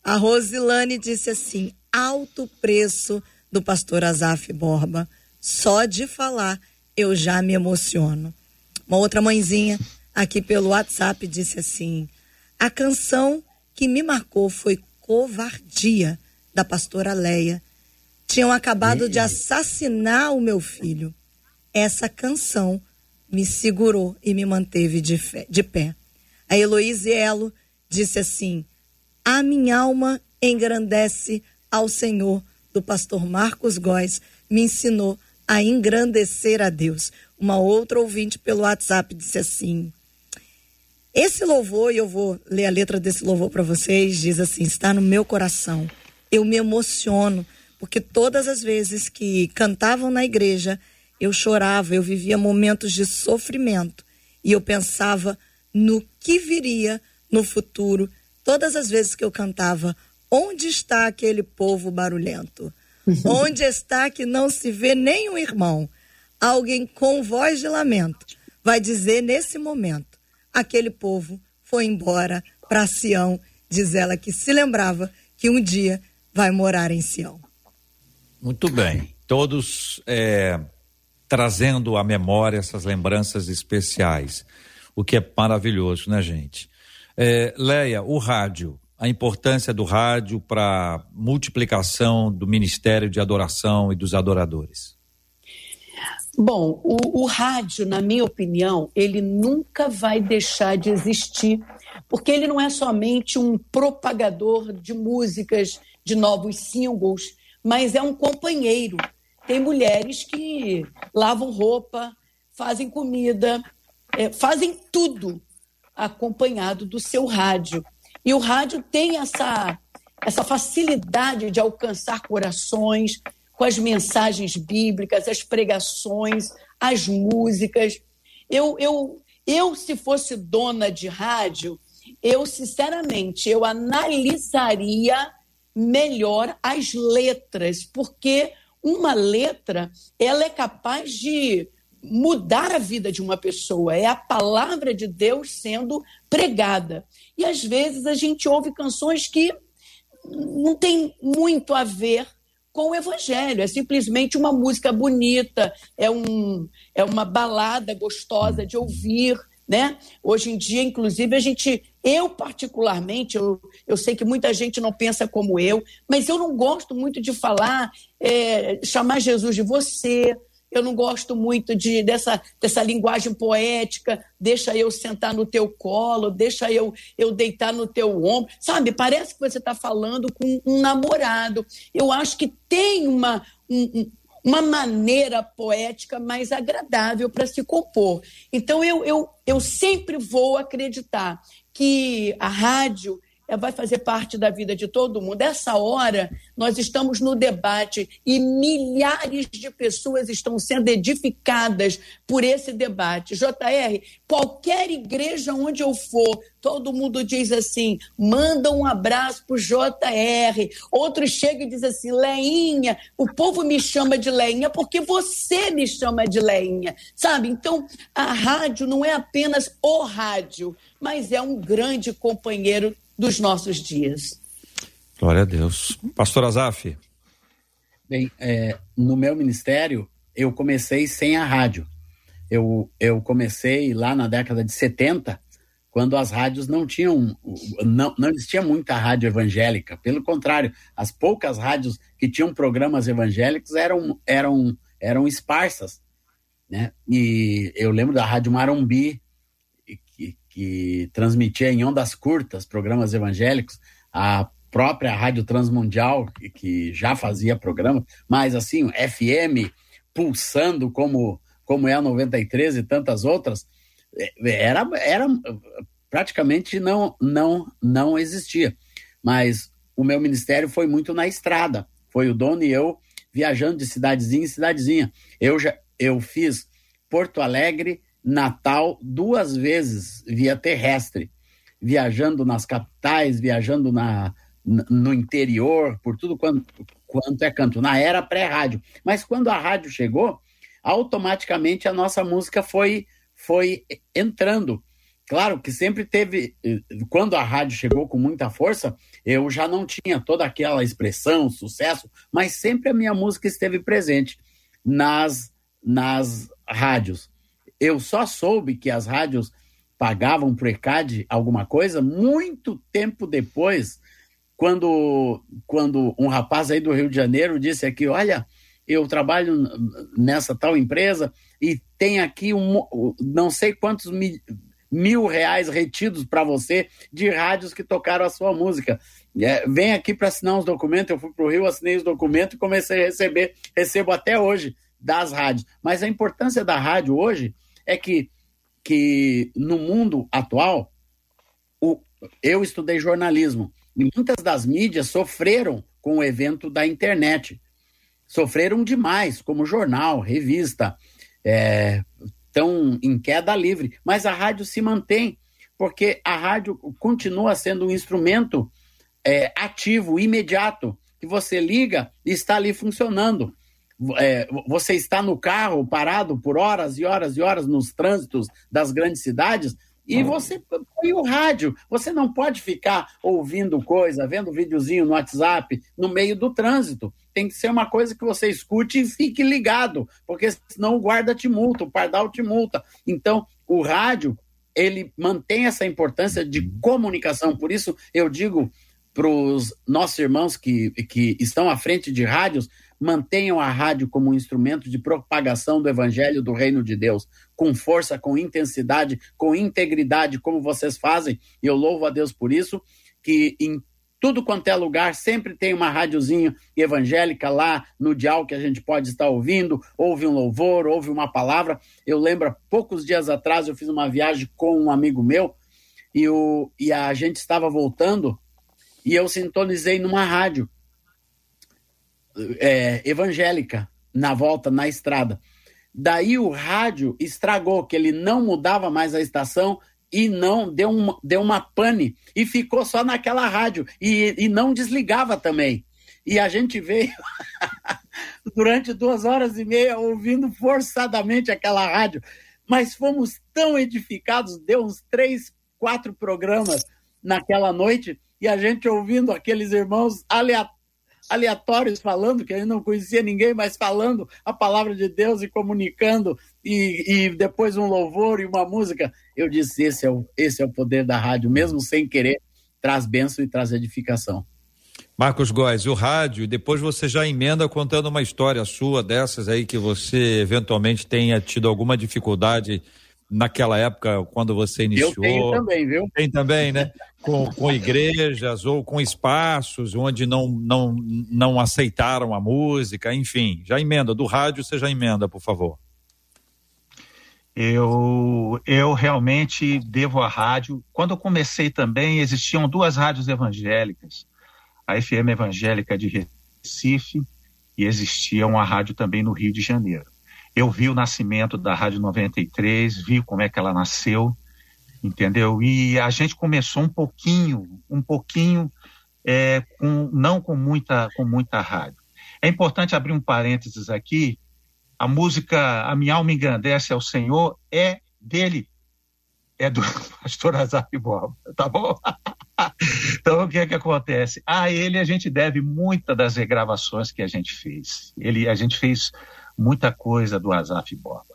A Rosilane disse assim: alto preço do pastor Azaf Borba. Só de falar eu já me emociono. Uma outra mãezinha aqui pelo WhatsApp disse assim: a canção que me marcou foi Covardia, da pastora Leia tinham acabado de assassinar o meu filho. Essa canção me segurou e me manteve de, fé, de pé. A Heloísa Elo disse assim: A minha alma engrandece ao Senhor, do pastor Marcos Góes, me ensinou a engrandecer a Deus. Uma outra ouvinte pelo WhatsApp disse assim: Esse louvor, e eu vou ler a letra desse louvor para vocês, diz assim: está no meu coração. Eu me emociono porque todas as vezes que cantavam na igreja, eu chorava, eu vivia momentos de sofrimento e eu pensava no que viria no futuro. Todas as vezes que eu cantava, onde está aquele povo barulhento? Onde está que não se vê nenhum irmão? Alguém com voz de lamento vai dizer nesse momento: aquele povo foi embora para Sião, diz ela que se lembrava que um dia vai morar em Sião.
Muito bem. Todos é, trazendo à memória essas lembranças especiais, o que é maravilhoso, né, gente? É, Leia, o rádio, a importância do rádio para multiplicação do ministério de adoração e dos adoradores.
Bom, o, o rádio, na minha opinião, ele nunca vai deixar de existir porque ele não é somente um propagador de músicas, de novos singles, mas é um companheiro. Tem mulheres que lavam roupa, fazem comida, é, fazem tudo acompanhado do seu rádio. E o rádio tem essa, essa facilidade de alcançar corações com as mensagens bíblicas, as pregações, as músicas. Eu, eu, eu se fosse dona de rádio, eu sinceramente eu analisaria melhor as letras, porque uma letra ela é capaz de mudar a vida de uma pessoa, é a palavra de Deus sendo pregada. E às vezes a gente ouve canções que não tem muito a ver com o evangelho, é simplesmente uma música bonita, é, um, é uma balada gostosa de ouvir, né? Hoje em dia, inclusive, a gente, eu particularmente, eu, eu sei que muita gente não pensa como eu, mas eu não gosto muito de falar, é, chamar Jesus de você, eu não gosto muito de, dessa, dessa linguagem poética, deixa eu sentar no teu colo, deixa eu, eu deitar no teu ombro. Sabe, parece que você está falando com um namorado. Eu acho que tem uma, um, uma maneira poética mais agradável para se compor. Então, eu, eu, eu sempre vou acreditar que a rádio vai fazer parte da vida de todo mundo. Essa hora, nós estamos no debate e milhares de pessoas estão sendo edificadas por esse debate. JR, qualquer igreja onde eu for, todo mundo diz assim: manda um abraço pro JR. Outros chegam e dizem assim: Leinha, o povo me chama de Leinha porque você me chama de Leinha, sabe? Então, a rádio não é apenas o rádio, mas é um grande companheiro dos nossos dias.
Glória a Deus. Pastor Azaf.
Bem, é, no meu ministério, eu comecei sem a rádio. Eu, eu comecei lá na década de 70, quando as rádios não tinham, não, não existia muita rádio evangélica. Pelo contrário, as poucas rádios que tinham programas evangélicos eram, eram, eram esparsas. Né? E eu lembro da Rádio Marumbi, que transmitia em ondas curtas programas evangélicos, a própria Rádio Transmundial, que já fazia programa, mas assim, FM pulsando como, como é a 93 e tantas outras, é, era, era praticamente não, não, não existia. Mas o meu ministério foi muito na estrada. Foi o dono e eu viajando de cidadezinha em cidadezinha. Eu já eu fiz Porto Alegre, Natal duas vezes via terrestre, viajando nas capitais, viajando na, no interior, por tudo quanto, quanto é canto, na era pré-rádio. Mas quando a rádio chegou, automaticamente a nossa música foi, foi entrando. Claro que sempre teve, quando a rádio chegou com muita força, eu já não tinha toda aquela expressão, sucesso, mas sempre a minha música esteve presente nas, nas rádios. Eu só soube que as rádios pagavam para o ECAD alguma coisa muito tempo depois, quando, quando um rapaz aí do Rio de Janeiro disse aqui, olha, eu trabalho nessa tal empresa e tem aqui um, não sei quantos mil, mil reais retidos para você de rádios que tocaram a sua música. É, vem aqui para assinar os documentos. Eu fui para o Rio, assinei os documentos e comecei a receber, recebo até hoje das rádios. Mas a importância da rádio hoje é que, que no mundo atual, o, eu estudei jornalismo e muitas das mídias sofreram com o evento da internet. Sofreram demais, como jornal, revista, é, estão em queda livre. Mas a rádio se mantém, porque a rádio continua sendo um instrumento é, ativo, imediato, que você liga e está ali funcionando é, você está no carro parado por horas e horas e horas nos trânsitos das grandes cidades e você põe o rádio. Você não pode ficar ouvindo coisa, vendo videozinho no WhatsApp no meio do trânsito. Tem que ser uma coisa que você escute e fique ligado, porque senão o guarda te multa, o pardal te multa. Então, o rádio, ele mantém essa importância de comunicação. Por isso, eu digo para os nossos irmãos que, que estão à frente de rádios, mantenham a rádio como um instrumento de propagação do evangelho do reino de Deus, com força, com intensidade, com integridade, como vocês fazem, e eu louvo a Deus por isso, que em tudo quanto é lugar, sempre tem uma rádiozinha evangélica lá no dial que a gente pode estar ouvindo, ouve um louvor, ouve uma palavra. Eu lembro, poucos dias atrás, eu fiz uma viagem com um amigo meu e, o, e a gente estava voltando e eu sintonizei numa rádio é, evangélica na volta, na estrada. Daí o rádio estragou, que ele não mudava mais a estação e não deu, um, deu uma pane e ficou só naquela rádio e, e não desligava também. E a gente veio [laughs] durante duas horas e meia ouvindo forçadamente aquela rádio, mas fomos tão edificados, deu uns três, quatro programas naquela noite e a gente ouvindo aqueles irmãos aleatórios aleatórios falando, que gente não conhecia ninguém, mas falando a palavra de Deus e comunicando, e, e depois um louvor e uma música. Eu disse: esse é, o, esse é o poder da rádio, mesmo sem querer, traz bênção e traz edificação.
Marcos Góes, o rádio, depois você já emenda contando uma história sua dessas aí que você eventualmente tenha tido alguma dificuldade naquela época, quando você iniciou. Eu
tenho também, viu?
Tem também, né? Com, com igrejas ou com espaços onde não, não, não aceitaram a música, enfim. Já emenda, do rádio você já emenda, por favor.
Eu, eu realmente devo à rádio. Quando eu comecei também, existiam duas rádios evangélicas. A FM Evangélica de Recife e existia uma rádio também no Rio de Janeiro. Eu vi o nascimento da Rádio 93, vi como é que ela nasceu, entendeu? E a gente começou um pouquinho, um pouquinho, é, com, não com muita, com muita rádio. É importante abrir um parênteses aqui. A música A Minha Alma Engrandece ao Senhor é dele, é do [laughs] pastor Azar Borba, tá bom? [laughs] então, o que é que acontece? A ele a gente deve muitas das regravações que a gente fez. Ele, a gente fez muita coisa do Azaf Borba.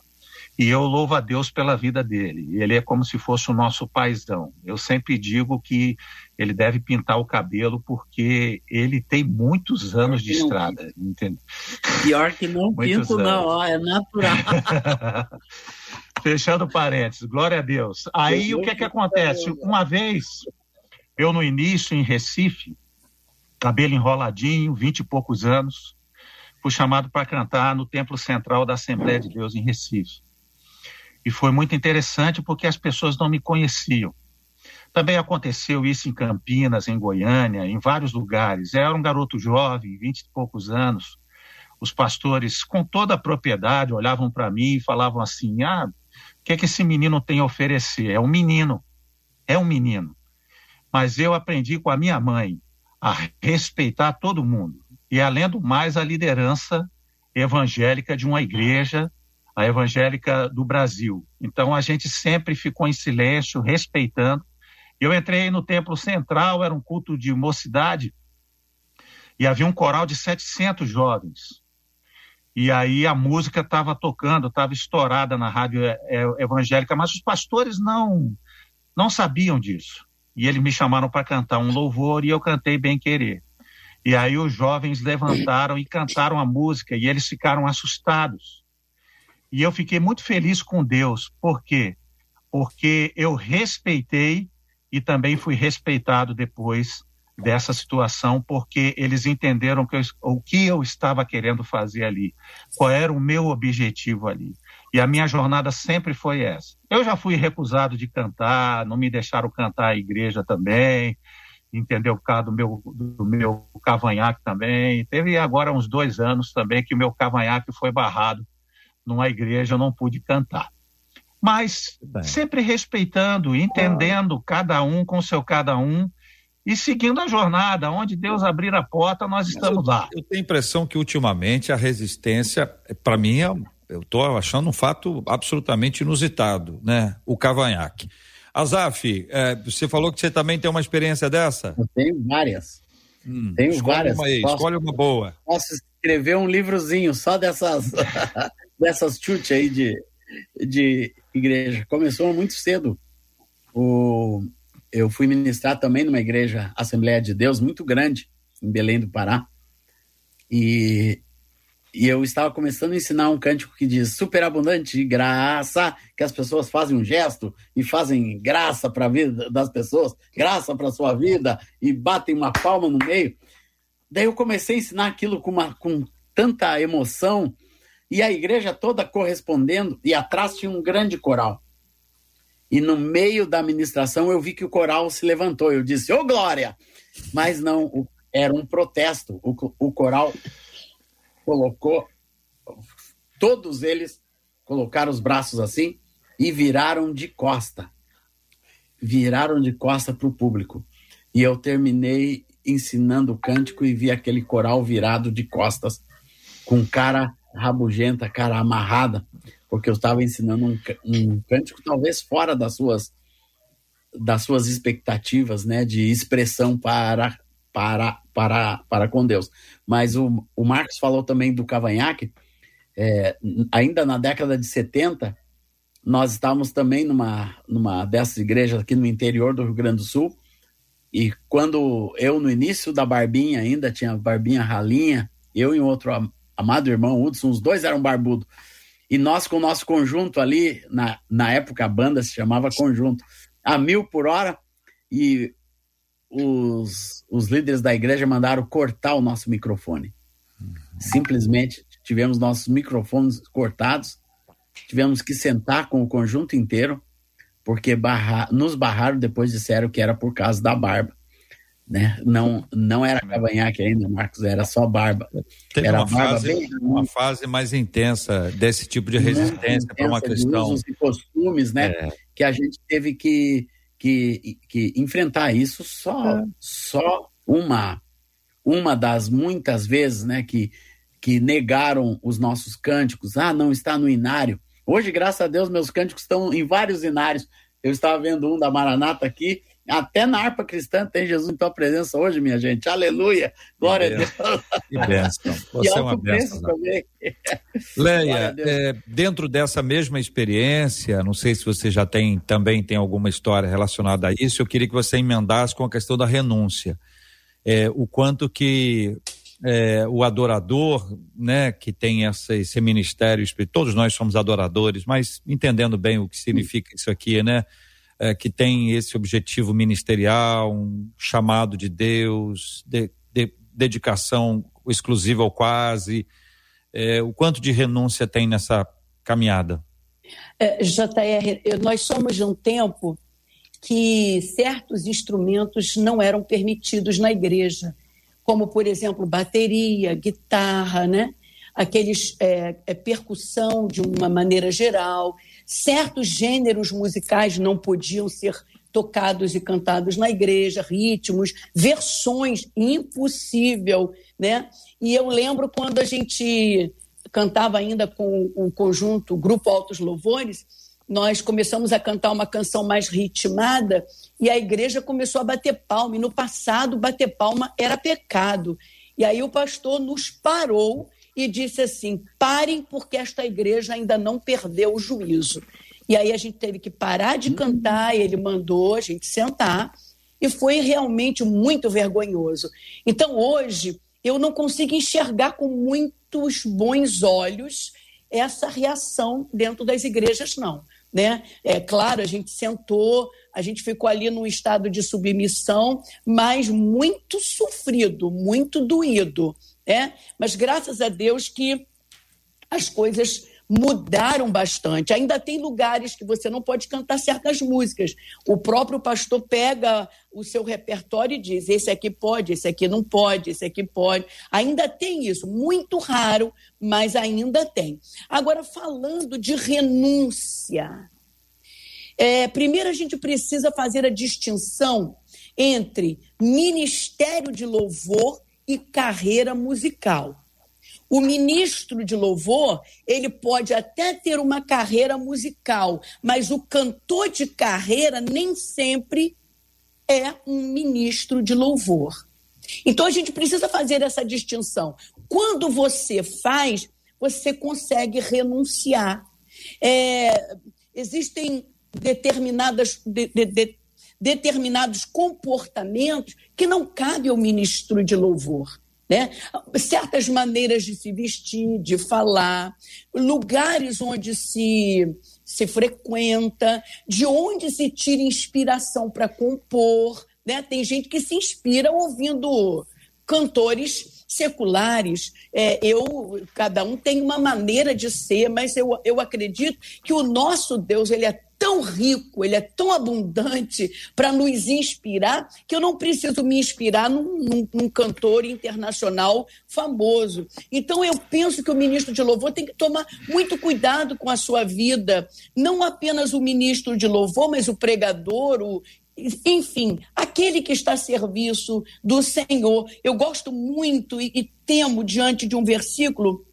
E eu louvo a Deus pela vida dele. Ele é como se fosse o nosso paizão. Eu sempre digo que ele deve pintar o cabelo porque ele tem muitos anos de estrada. Entende?
Pior que não [laughs] muitos pinto, anos. não, ó, é natural. [laughs]
Fechando parênteses, glória a Deus. Aí o que é que acontece? Uma vez, eu no início em Recife, cabelo enroladinho, vinte e poucos anos, fui chamado para cantar no Templo Central da Assembleia de Deus em Recife. E foi muito interessante porque as pessoas não me conheciam. Também aconteceu isso em Campinas, em Goiânia, em vários lugares. Eu era um garoto jovem, vinte e poucos anos. Os pastores, com toda a propriedade, olhavam para mim e falavam assim: Ah, o que é que esse menino tem a oferecer? É um menino. É um menino. Mas eu aprendi com a minha mãe a respeitar todo mundo e, além do mais, a liderança evangélica de uma igreja, a evangélica do Brasil. Então, a gente sempre ficou em silêncio, respeitando. Eu entrei no Templo Central, era um culto de mocidade, e havia um coral de 700 jovens. E aí a música estava tocando, estava estourada na rádio é, é, evangélica, mas os pastores não não sabiam disso. E eles me chamaram para cantar um louvor e eu cantei bem querer. E aí os jovens levantaram e cantaram a música e eles ficaram assustados. E eu fiquei muito feliz com Deus. Por quê? Porque eu respeitei e também fui respeitado depois dessa situação, porque eles entenderam que eu, o que eu estava querendo fazer ali, qual era o meu objetivo ali. E a minha jornada sempre foi essa. Eu já fui recusado de cantar, não me deixaram cantar a igreja também, entendeu? Por causa do meu, do meu cavanhaque também. Teve agora uns dois anos também que o meu cavanhaque foi barrado numa igreja, eu não pude cantar. Mas Bem. sempre respeitando, entendendo cada um com seu cada um e seguindo a jornada. Onde Deus abrir a porta, nós estamos
eu,
lá.
Eu tenho a impressão que ultimamente a resistência, para mim, é, eu estou achando um fato absolutamente inusitado, né? O cavanhaque. Azaf, é, você falou que você também tem uma experiência dessa?
Eu tenho várias. Hum, tenho
escolhe
várias.
Uma aí, posso, escolhe uma boa.
Posso escrever um livrozinho só dessas, [laughs] dessas chutes aí de, de igreja. Começou muito cedo. O, eu fui ministrar também numa igreja Assembleia de Deus muito grande, em Belém do Pará. E e eu estava começando a ensinar um cântico que diz superabundante graça, que as pessoas fazem um gesto e fazem graça para a vida das pessoas, graça para a sua vida e batem uma palma no meio. Daí eu comecei a ensinar aquilo com, uma, com tanta emoção e a igreja toda correspondendo e atrás tinha um grande coral. E no meio da administração eu vi que o coral se levantou. Eu disse, ô oh, Glória! Mas não, era um protesto. O, o coral colocou, todos eles colocaram os braços assim e viraram de costa. Viraram de costa para o público. E eu terminei ensinando o cântico e vi aquele coral virado de costas, com cara rabugenta, cara amarrada, porque eu estava ensinando um, um cântico talvez fora das suas das suas expectativas, né, de expressão para para para para com Deus. Mas o, o Marcos falou também do cavanhaque. É, ainda na década de 70, nós estávamos também numa numa dessas igrejas aqui no interior do Rio Grande do Sul. E quando eu no início da barbinha ainda tinha barbinha ralinha, eu e outro amado irmão Hudson, os dois eram barbudos. E nós, com o nosso conjunto ali, na, na época a banda se chamava Conjunto, a mil por hora, e os, os líderes da igreja mandaram cortar o nosso microfone. Simplesmente tivemos nossos microfones cortados, tivemos que sentar com o conjunto inteiro, porque barra, nos barraram depois disseram que era por causa da barba né? Não, não era cavanhaque ainda, Marcos, era só barba.
Tem
era
uma, fase, bem... uma fase mais intensa desse tipo de resistência para uma questão.
De e costumes, né? É. Que a gente teve que, que, que enfrentar isso só, é. só uma, uma das muitas vezes, né? Que, que negaram os nossos cânticos. Ah, não está no inário. Hoje, graças a Deus, meus cânticos estão em vários inários. Eu estava vendo um da Maranata aqui, até na harpa cristã tem Jesus em tua presença hoje, minha gente. Aleluia. Glória a Deus.
Que bênção. [laughs] Você e é uma bênção. Também. [laughs] Leia, é, dentro dessa mesma experiência, não sei se você já tem também tem alguma história relacionada a isso, eu queria que você emendasse com a questão da renúncia. É, o quanto que é, o adorador, né, que tem essa, esse ministério espiritual, todos nós somos adoradores, mas entendendo bem o que significa isso aqui, né? É, que tem esse objetivo ministerial, um chamado de Deus, de, de, dedicação exclusiva ou quase. É, o quanto de renúncia tem nessa caminhada?
É, JR, nós somos de um tempo que certos instrumentos não eram permitidos na igreja, como, por exemplo, bateria, guitarra, né? aqueles é, percussão de uma maneira geral certos gêneros musicais não podiam ser tocados e cantados na igreja, ritmos, versões, impossível, né? E eu lembro quando a gente cantava ainda com o conjunto o Grupo Altos Louvores, nós começamos a cantar uma canção mais ritmada e a igreja começou a bater palma. E no passado, bater palma era pecado. E aí o pastor nos parou e disse assim: parem, porque esta igreja ainda não perdeu o juízo. E aí a gente teve que parar de cantar, ele mandou a gente sentar, e foi realmente muito vergonhoso. Então hoje eu não consigo enxergar com muitos bons olhos essa reação dentro das igrejas, não. Né? É claro, a gente sentou, a gente ficou ali num estado de submissão, mas muito sofrido, muito doído né? Mas graças a Deus que as coisas mudaram bastante. Ainda tem lugares que você não pode cantar certas músicas. O próprio pastor pega o seu repertório e diz: esse aqui pode, esse aqui não pode, esse aqui pode. Ainda tem isso, muito raro, mas ainda tem. Agora, falando de renúncia. É, primeiro, a gente precisa fazer a distinção entre ministério de louvor e carreira musical. O ministro de louvor, ele pode até ter uma carreira musical, mas o cantor de carreira nem sempre é um ministro de louvor. Então a gente precisa fazer essa distinção. Quando você faz, você consegue renunciar. É, existem determinadas, de, de, de, determinados comportamentos que não cabe ao ministro de louvor. né? certas maneiras de se vestir, de falar, lugares onde se, se frequenta, de onde se tira inspiração para compor. Né? Tem gente que se inspira ouvindo cantores seculares. É, eu, cada um tem uma maneira de ser, mas eu, eu acredito que o nosso Deus ele é tão rico, ele é tão abundante para nos inspirar que eu não preciso me inspirar num, num, num, cantor internacional famoso. Então eu penso que o ministro de louvor tem que tomar muito cuidado com a sua vida, não apenas o ministro de louvor, mas o pregador, o enfim, aquele que está a serviço do Senhor. Eu gosto muito e, e temo diante de um versículo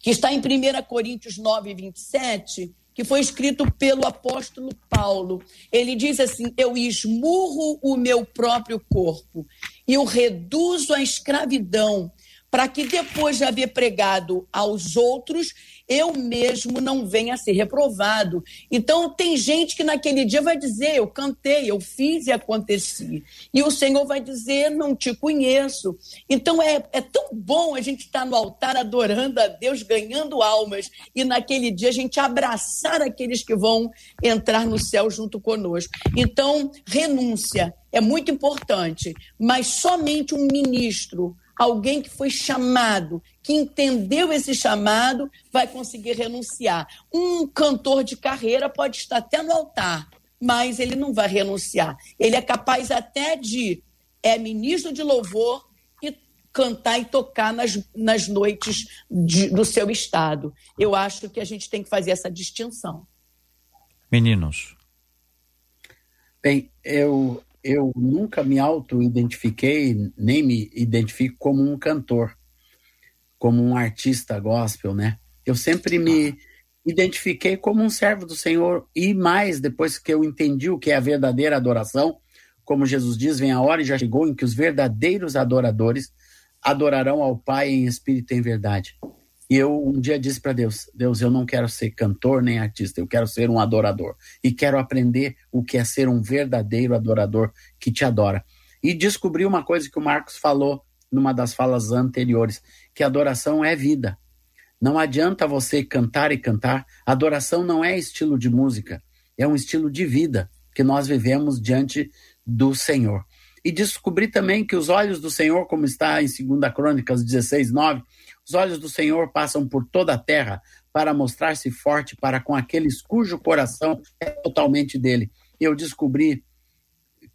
que está em 1 Coríntios 9, 27, que foi escrito pelo apóstolo Paulo. Ele diz assim: Eu esmurro o meu próprio corpo e o reduzo à escravidão, para que depois de haver pregado aos outros, eu mesmo não venha a ser reprovado. Então, tem gente que naquele dia vai dizer: Eu cantei, eu fiz e aconteci. E o Senhor vai dizer: Não te conheço. Então, é, é tão bom a gente estar no altar adorando a Deus, ganhando almas, e naquele dia a gente abraçar aqueles que vão entrar no céu junto conosco. Então, renúncia é muito importante, mas somente um ministro alguém que foi chamado, que entendeu esse chamado, vai conseguir renunciar. Um cantor de carreira pode estar até no altar, mas ele não vai renunciar. Ele é capaz até de é ministro de louvor e cantar e tocar nas, nas noites de, do seu estado. Eu acho que a gente tem que fazer essa distinção.
Meninos.
Bem, eu eu nunca me auto-identifiquei, nem me identifico como um cantor, como um artista gospel, né? Eu sempre me identifiquei como um servo do Senhor e mais depois que eu entendi o que é a verdadeira adoração, como Jesus diz, vem a hora e já chegou em que os verdadeiros adoradores adorarão ao Pai em espírito e em verdade. E eu um dia disse para Deus: Deus, eu não quero ser cantor nem artista, eu quero ser um adorador. E quero aprender o que é ser um verdadeiro adorador que te adora. E descobri uma coisa que o Marcos falou numa das falas anteriores: que adoração é vida. Não adianta você cantar e cantar. Adoração não é estilo de música, é um estilo de vida que nós vivemos diante do Senhor. E descobri também que os olhos do Senhor, como está em 2 Crônicas 16, 9, os olhos do Senhor passam por toda a terra para mostrar-se forte para com aqueles cujo coração é totalmente dele. Eu descobri,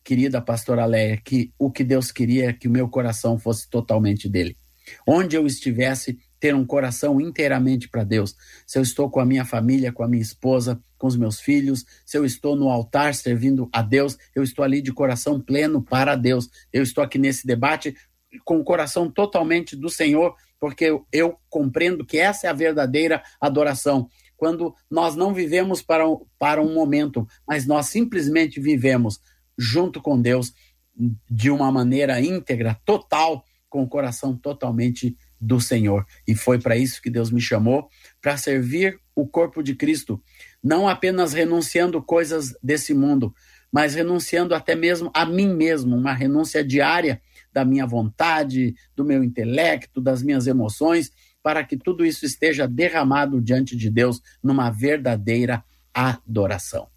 querida pastora Leia, que o que Deus queria é que o meu coração fosse totalmente dele. Onde eu estivesse, ter um coração inteiramente para Deus. Se eu estou com a minha família, com a minha esposa, com os meus filhos, se eu estou no altar servindo a Deus, eu estou ali de coração pleno para Deus. Eu estou aqui nesse debate com o coração totalmente do Senhor, porque eu, eu compreendo que essa é a verdadeira adoração. Quando nós não vivemos para, para um momento, mas nós simplesmente vivemos junto com Deus de uma maneira íntegra, total, com o coração totalmente do Senhor. E foi para isso que Deus me chamou, para servir o corpo de Cristo, não apenas renunciando coisas desse mundo, mas renunciando até mesmo a mim mesmo, uma renúncia diária da minha vontade, do meu intelecto, das minhas emoções, para que tudo isso esteja derramado diante de Deus numa verdadeira adoração.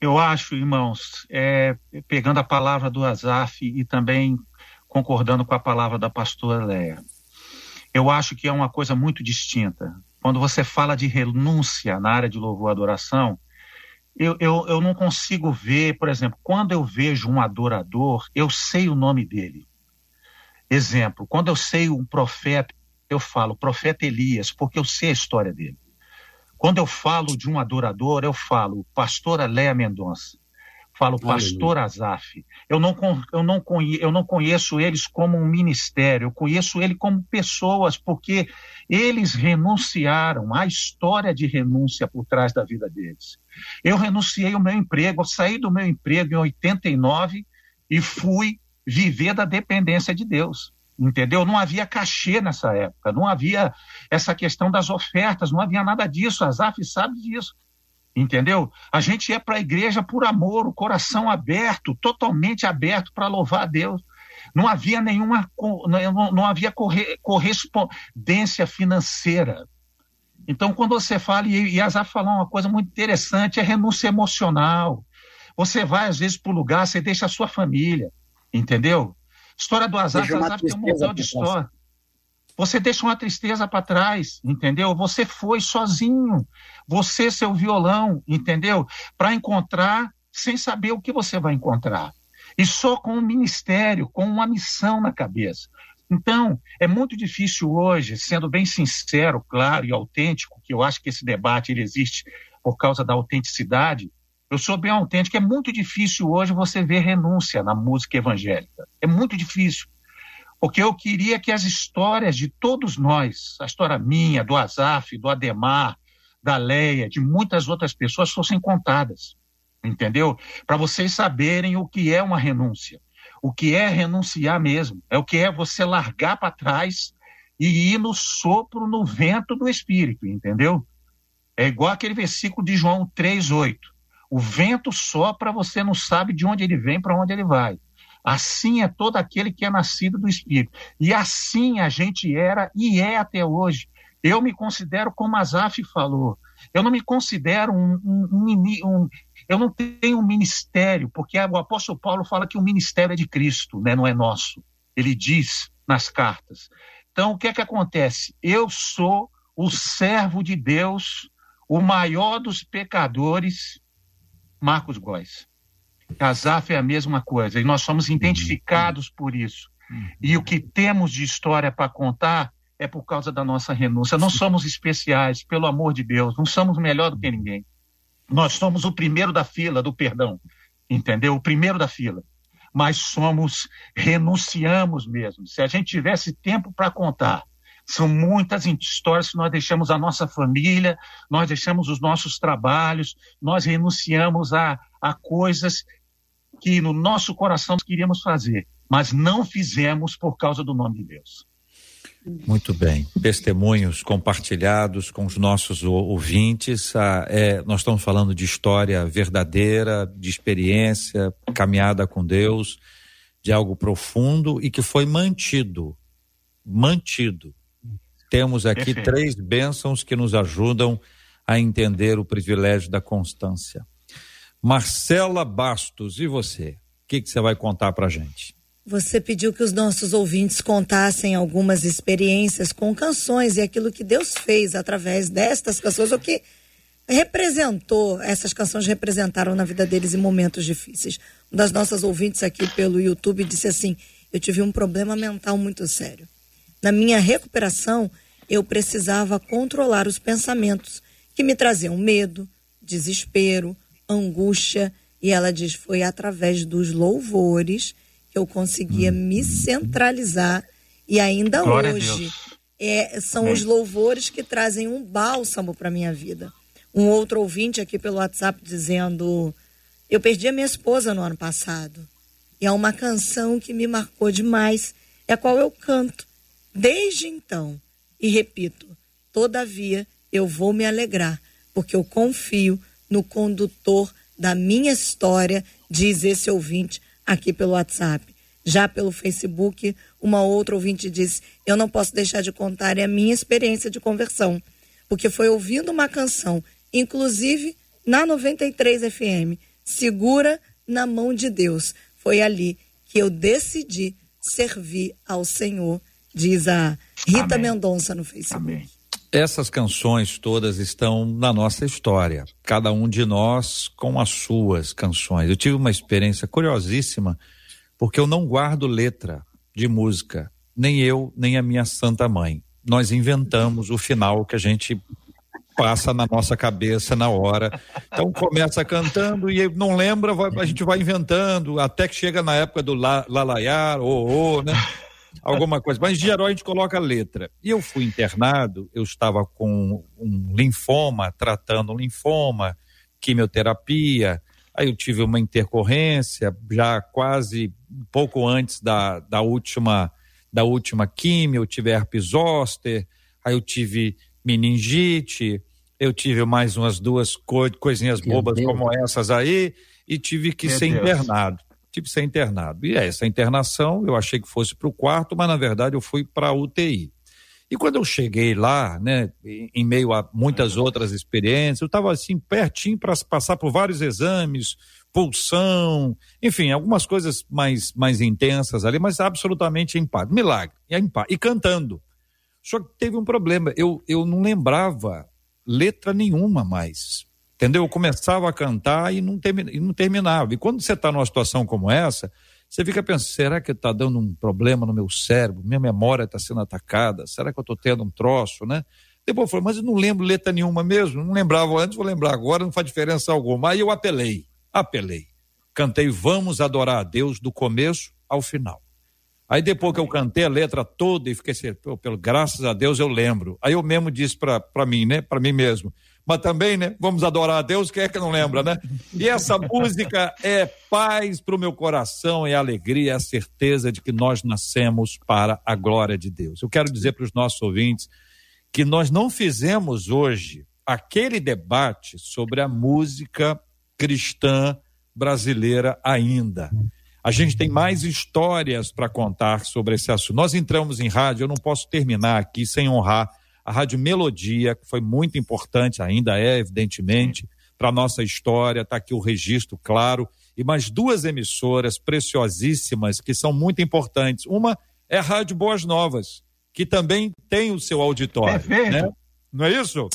Eu acho, irmãos, é, pegando a palavra do Azaf e também concordando com a palavra da pastora Leia, eu acho que é uma coisa muito distinta. Quando você fala de renúncia na área de louvor e adoração, eu, eu, eu não consigo ver, por exemplo, quando eu vejo um adorador, eu sei o nome dele. Exemplo, quando eu sei um profeta, eu falo profeta Elias, porque eu sei a história dele. Quando eu falo de um adorador, eu falo pastora Léa Mendonça falo pastor Azaf. Eu não, eu, não conheço, eu não conheço eles como um ministério, eu conheço ele como pessoas, porque eles renunciaram à história de renúncia por trás da vida deles. Eu renunciei o meu emprego, eu saí do meu emprego em 89 e fui viver da dependência de Deus. Entendeu? Não havia cachê nessa época, não havia essa questão das ofertas, não havia nada disso. Azaf sabe disso entendeu? A gente é para a igreja por amor, o coração aberto, totalmente aberto para louvar a Deus. Não havia nenhuma, não, não havia corre, correspondência financeira. Então, quando você fala, e, e Azar falou uma coisa muito interessante, é renúncia emocional. Você vai, às vezes, para o lugar, você deixa a sua família, entendeu? História do Azar, Azar tem um montão de história. Você deixa uma tristeza para trás, entendeu? Você foi sozinho, você, seu violão, entendeu? Para encontrar sem saber o que você vai encontrar. E só com um ministério, com uma missão na cabeça. Então, é muito difícil hoje, sendo bem sincero, claro e autêntico, que eu acho que esse debate ele existe por causa da autenticidade. Eu sou bem autêntico, é muito difícil hoje você ver renúncia na música evangélica. É muito difícil porque eu queria que as histórias de todos nós, a história minha, do Azaf, do Ademar, da Leia, de muitas outras pessoas fossem contadas, entendeu? Para vocês saberem o que é uma renúncia, o que é renunciar mesmo, é o que é você largar para trás e ir no sopro, no vento do Espírito, entendeu? É igual aquele versículo de João 3,8. O vento sopra, você não sabe de onde ele vem, para onde ele vai. Assim é todo aquele que é nascido do Espírito. E assim a gente era e é até hoje. Eu me considero como Azaf falou. Eu não me considero um, um, um, um, eu não tenho um ministério, porque o apóstolo Paulo fala que o ministério é de Cristo, né, não é nosso. Ele diz nas cartas. Então, o que é que acontece? Eu sou o servo de Deus, o maior dos pecadores, Marcos Góes. Casaf é a mesma coisa, e nós somos uhum. identificados por isso. Uhum. E o que temos de história para contar é por causa da nossa renúncia. Não somos especiais, pelo amor de Deus, não somos melhor do que ninguém. Nós somos o primeiro da fila do perdão, entendeu? O primeiro da fila. Mas somos, renunciamos mesmo. Se a gente tivesse tempo para contar, são muitas histórias que nós deixamos a nossa família, nós deixamos os nossos trabalhos, nós renunciamos a, a coisas que no nosso coração queríamos fazer, mas não fizemos por causa do nome de Deus.
Muito bem. Testemunhos compartilhados com os nossos ouvintes. Ah, é, nós estamos falando de história verdadeira, de experiência, caminhada com Deus, de algo profundo e que foi mantido. Mantido. Temos aqui Perfeito. três bênçãos que nos ajudam a entender o privilégio da constância. Marcela Bastos, e você? O que, que você vai contar para gente?
Você pediu que os nossos ouvintes contassem algumas experiências com canções e aquilo que Deus fez através destas canções, o que representou, essas canções representaram na vida deles em momentos difíceis. Uma das nossas ouvintes aqui pelo YouTube disse assim: Eu tive um problema mental muito sério. Na minha recuperação, eu precisava controlar os pensamentos que me traziam medo, desespero, angústia. E ela diz: foi através dos louvores que eu conseguia hum. me centralizar. E ainda Glória hoje é, são os louvores que trazem um bálsamo para minha vida. Um outro ouvinte aqui pelo WhatsApp dizendo: Eu perdi a minha esposa no ano passado. E é uma canção que me marcou demais, é a qual eu canto desde então. E repito: Todavia eu vou me alegrar, porque eu confio no condutor da minha história, diz esse ouvinte aqui pelo WhatsApp. Já pelo Facebook, uma outra ouvinte disse: Eu não posso deixar de contar a minha experiência de conversão, porque foi ouvindo uma canção, inclusive na 93 FM, Segura na Mão de Deus. Foi ali que eu decidi servir ao Senhor, diz a Rita Mendonça no Facebook. Amém.
Essas canções todas estão na nossa história, cada um de nós com as suas canções. Eu tive uma experiência curiosíssima, porque eu não guardo letra de música, nem eu, nem a minha santa mãe. Nós inventamos o final que a gente passa na nossa cabeça na hora. Então começa cantando e não lembra, a gente vai inventando, até que chega na época do lalaiar, o, oh, né? Alguma coisa. Mas em geral a gente coloca a letra. E eu fui internado, eu estava com um linfoma, tratando um linfoma, quimioterapia. Aí eu tive uma intercorrência, já quase pouco antes da, da última da última quimio, eu tive herpes zoster, aí eu tive meningite, eu tive mais umas duas co coisinhas bobas como essas aí e tive que Meu ser Deus. internado. Tive que ser internado. E essa internação, eu achei que fosse para o quarto, mas na verdade eu fui para a UTI. E quando eu cheguei lá, né, em meio a muitas outras experiências, eu estava assim pertinho para passar por vários exames, pulsão, enfim, algumas coisas mais, mais intensas ali, mas absolutamente em paz. Milagre. E, paz. e cantando. Só que teve um problema. Eu, eu não lembrava letra nenhuma mais. Entendeu? Eu começava a cantar e não, termina, e não terminava. E quando você está numa situação como essa, você fica pensando: será que está dando um problema no meu cérebro? Minha memória está sendo atacada? Será que eu estou tendo um troço, né? Depois eu mas eu não lembro letra nenhuma mesmo. Não lembrava antes, vou lembrar agora, não faz diferença alguma. Aí eu apelei, apelei. Cantei Vamos Adorar a Deus do começo ao final. Aí depois que eu cantei a letra toda e fiquei assim, pelo graças a Deus eu lembro. Aí eu mesmo disse para mim, né, para mim mesmo, mas também, né? Vamos adorar a Deus, quem é que não lembra, né? E essa música é paz para o meu coração, é alegria, é a certeza de que nós nascemos para a glória de Deus. Eu quero dizer para os nossos ouvintes que nós não fizemos hoje aquele debate sobre a música cristã brasileira ainda. A gente tem mais histórias para contar sobre esse assunto. Nós entramos em rádio, eu não posso terminar aqui sem honrar a Rádio Melodia, que foi muito importante, ainda é, evidentemente, para a nossa história, está aqui o registro claro, e mais duas emissoras preciosíssimas que são muito importantes. Uma é a Rádio Boas Novas, que também tem o seu auditório. É né? Não é isso?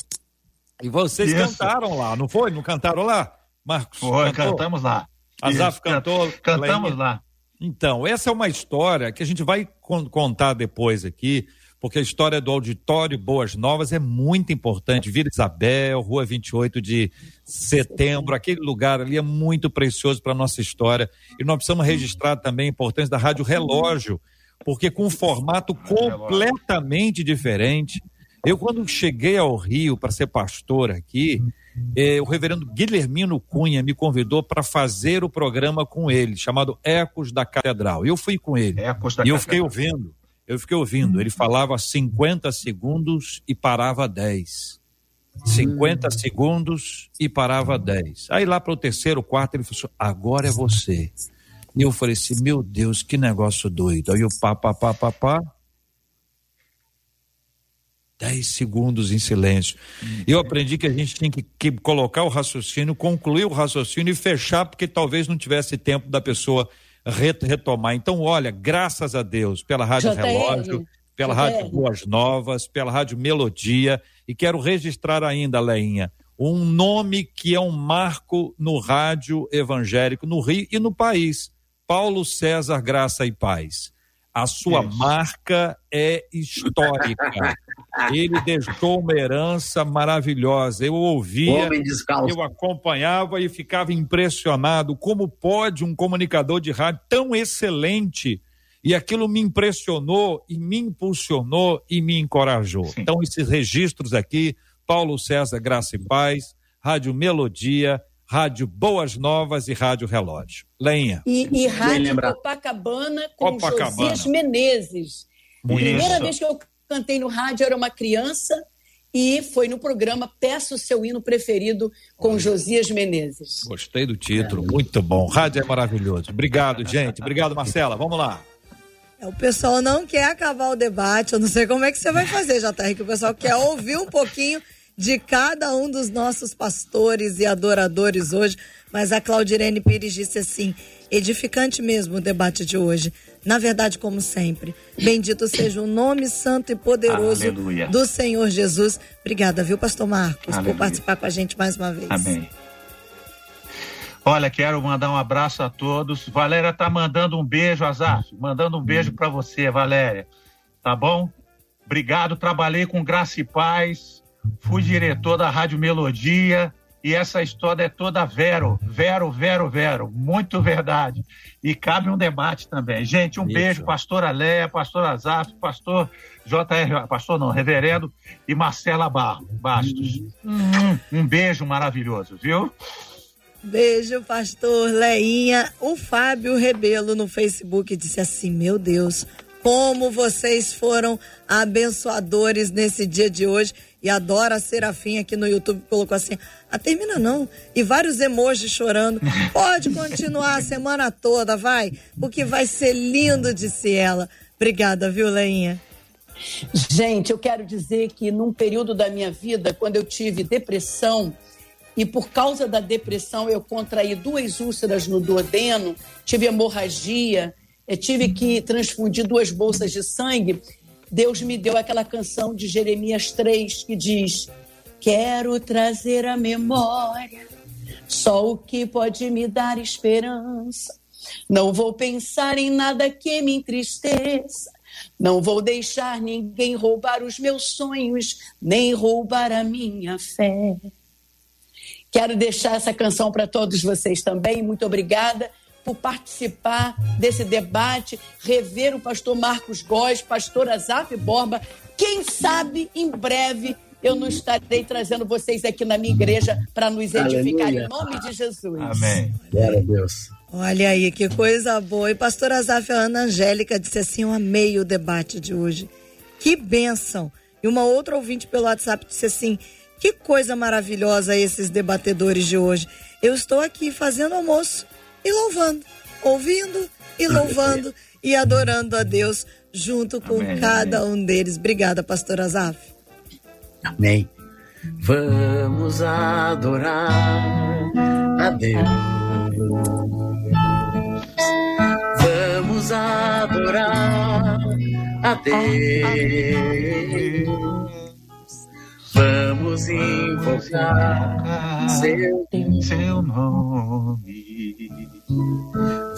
E vocês isso. cantaram lá, não foi? Não cantaram lá? Marcos?
Foi, cantou? cantamos lá.
Azaf cantou.
Cantamos lá.
Então, essa é uma história que a gente vai contar depois aqui porque a história do auditório Boas Novas é muito importante. Vila Isabel, Rua 28 de Setembro, aquele lugar ali é muito precioso para a nossa história. E nós precisamos registrar também a importância da Rádio Relógio, porque com um formato completamente diferente. Eu, quando cheguei ao Rio para ser pastor aqui, eh, o reverendo Guilhermino Cunha me convidou para fazer o programa com ele, chamado Ecos da Catedral. Eu fui com ele. Ecos da e eu fiquei ouvindo eu fiquei ouvindo, ele falava 50 segundos e parava 10. 50 segundos e parava 10. Aí lá para o terceiro, quarto, ele falou assim, agora é você. E eu falei assim, meu Deus, que negócio doido. Aí o pá, pá, pá, pá, pá. 10 segundos em silêncio. Eu aprendi que a gente tinha que, que, colocar o raciocínio, concluir o raciocínio e fechar, porque talvez não tivesse tempo da pessoa retomar. Então, olha, graças a Deus pela Rádio JR, Relógio, pela JR. Rádio Boas Novas, pela Rádio Melodia, e quero registrar ainda, Leinha, um nome que é um marco no rádio evangélico no Rio e no país. Paulo César Graça e Paz. A sua Isso. marca é histórica. [laughs] Ele deixou uma herança maravilhosa. Eu ouvia, eu acompanhava e ficava impressionado. Como pode um comunicador de rádio tão excelente? E aquilo me impressionou e me impulsionou e me encorajou. Sim. Então, esses registros aqui, Paulo César Graça e Paz, Rádio Melodia, Rádio Boas Novas e Rádio Relógio. Lenha.
E, e Rádio Copacabana com Copacabana. Josias Menezes. Muito. Primeira vez que eu cantei no rádio, era uma criança e foi no programa Peça o Seu Hino Preferido com Olha. Josias Menezes.
Gostei do título, é. muito bom. Rádio é maravilhoso. Obrigado, gente. Obrigado, Marcela. Vamos lá.
É, o pessoal não quer acabar o debate. Eu não sei como é que você vai fazer, JR, que o pessoal quer ouvir um pouquinho de cada um dos nossos pastores e adoradores hoje. Mas a Claudirene Pires disse assim: edificante mesmo o debate de hoje. Na verdade, como sempre, bendito seja o nome santo e poderoso Aleluia. do Senhor Jesus. Obrigada, viu, Pastor Marcos, Aleluia. por participar com a gente mais uma vez.
Amém. Olha, quero mandar um abraço a todos. Valéria tá mandando um beijo, Azaf, mandando um beijo para você, Valéria. Tá bom? Obrigado, trabalhei com graça e paz fui diretor da Rádio Melodia e essa história é toda vero, vero, vero, vero, muito verdade. E cabe um debate também. Gente, um Isso. beijo, pastora Léa, pastor Azaf, pastor JR, pastor não, reverendo e Marcela Barro, Bastos. Hum, um beijo maravilhoso, viu?
Beijo, pastor Leinha. O Fábio Rebelo no Facebook disse assim: Meu Deus, como vocês foram abençoadores nesse dia de hoje. E adora a Serafim aqui no YouTube colocou assim: ah, termina não. E vários emojis chorando. [laughs] Pode continuar a semana toda, vai, porque vai ser lindo, disse ela. Obrigada, viu, Leinha?
Gente, eu quero dizer que num período da minha vida, quando eu tive depressão, e por causa da depressão eu contraí duas úlceras no duodeno, tive hemorragia, eu tive que transfundir duas bolsas de sangue. Deus me deu aquela canção de Jeremias 3 que diz: Quero trazer a memória só o que pode me dar esperança. Não vou pensar em nada que me entristeça. Não vou deixar ninguém roubar os meus sonhos, nem roubar a minha fé. Quero deixar essa canção para todos vocês também. Muito obrigada por participar desse debate, rever o pastor Marcos Góes, pastor Azaf Borba. Quem sabe em breve eu não estarei trazendo vocês aqui na minha igreja para nos edificar Aleluia. em nome de Jesus.
Amém.
Glória a Deus.
Olha aí, que coisa boa. E pastor Azaf, a Ana Angélica disse assim: Eu amei o debate de hoje. Que bênção. E uma outra ouvinte pelo WhatsApp disse assim: Que coisa maravilhosa esses debatedores de hoje. Eu estou aqui fazendo almoço e louvando, ouvindo e louvando e adorando a Deus junto com amém, cada um deles. Obrigada, pastor Azaf.
Amém. Vamos adorar a Deus. Vamos adorar a Deus. Vamos invocar seu, seu nome.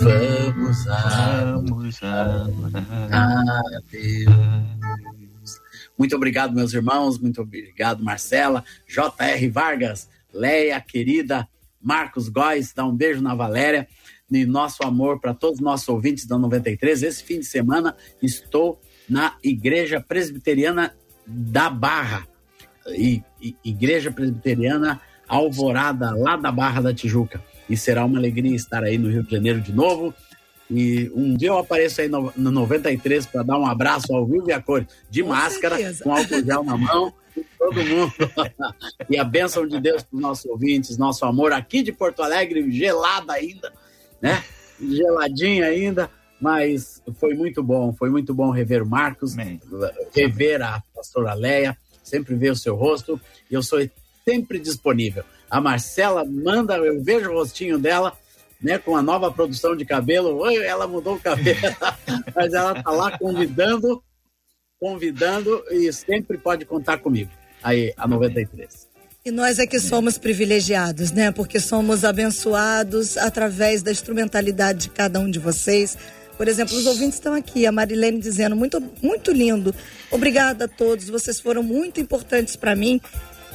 Vamos adorar a Deus. Muito obrigado, meus irmãos. Muito obrigado, Marcela, J.R. Vargas, Leia, querida, Marcos Góes. Dá um beijo na Valéria. E nosso amor para todos os nossos ouvintes da 93. Esse fim de semana estou na Igreja Presbiteriana da Barra Igreja Presbiteriana Alvorada, lá da Barra da Tijuca. E será uma alegria estar aí no Rio de Janeiro de novo. E um dia eu apareço aí no, no 93 para dar um abraço ao vivo e a cor, de com máscara, certeza. com álcool gel na mão, [laughs] todo mundo. e a bênção de Deus para os nossos ouvintes, nosso amor aqui de Porto Alegre, gelada ainda, né? Geladinha ainda, mas foi muito bom, foi muito bom rever o Marcos, Amém. rever a pastora Leia sempre ver o seu rosto e eu sou sempre disponível. A Marcela manda, eu vejo o rostinho dela, né, com a nova produção de cabelo. Oi, ela mudou o cabelo, [laughs] mas ela tá lá convidando, convidando e sempre pode contar comigo. Aí, a 93.
E nós é que somos privilegiados, né? Porque somos abençoados através da instrumentalidade de cada um de vocês por exemplo, os ouvintes estão aqui, a Marilene dizendo muito, muito lindo. Obrigada a todos, vocês foram muito importantes para mim.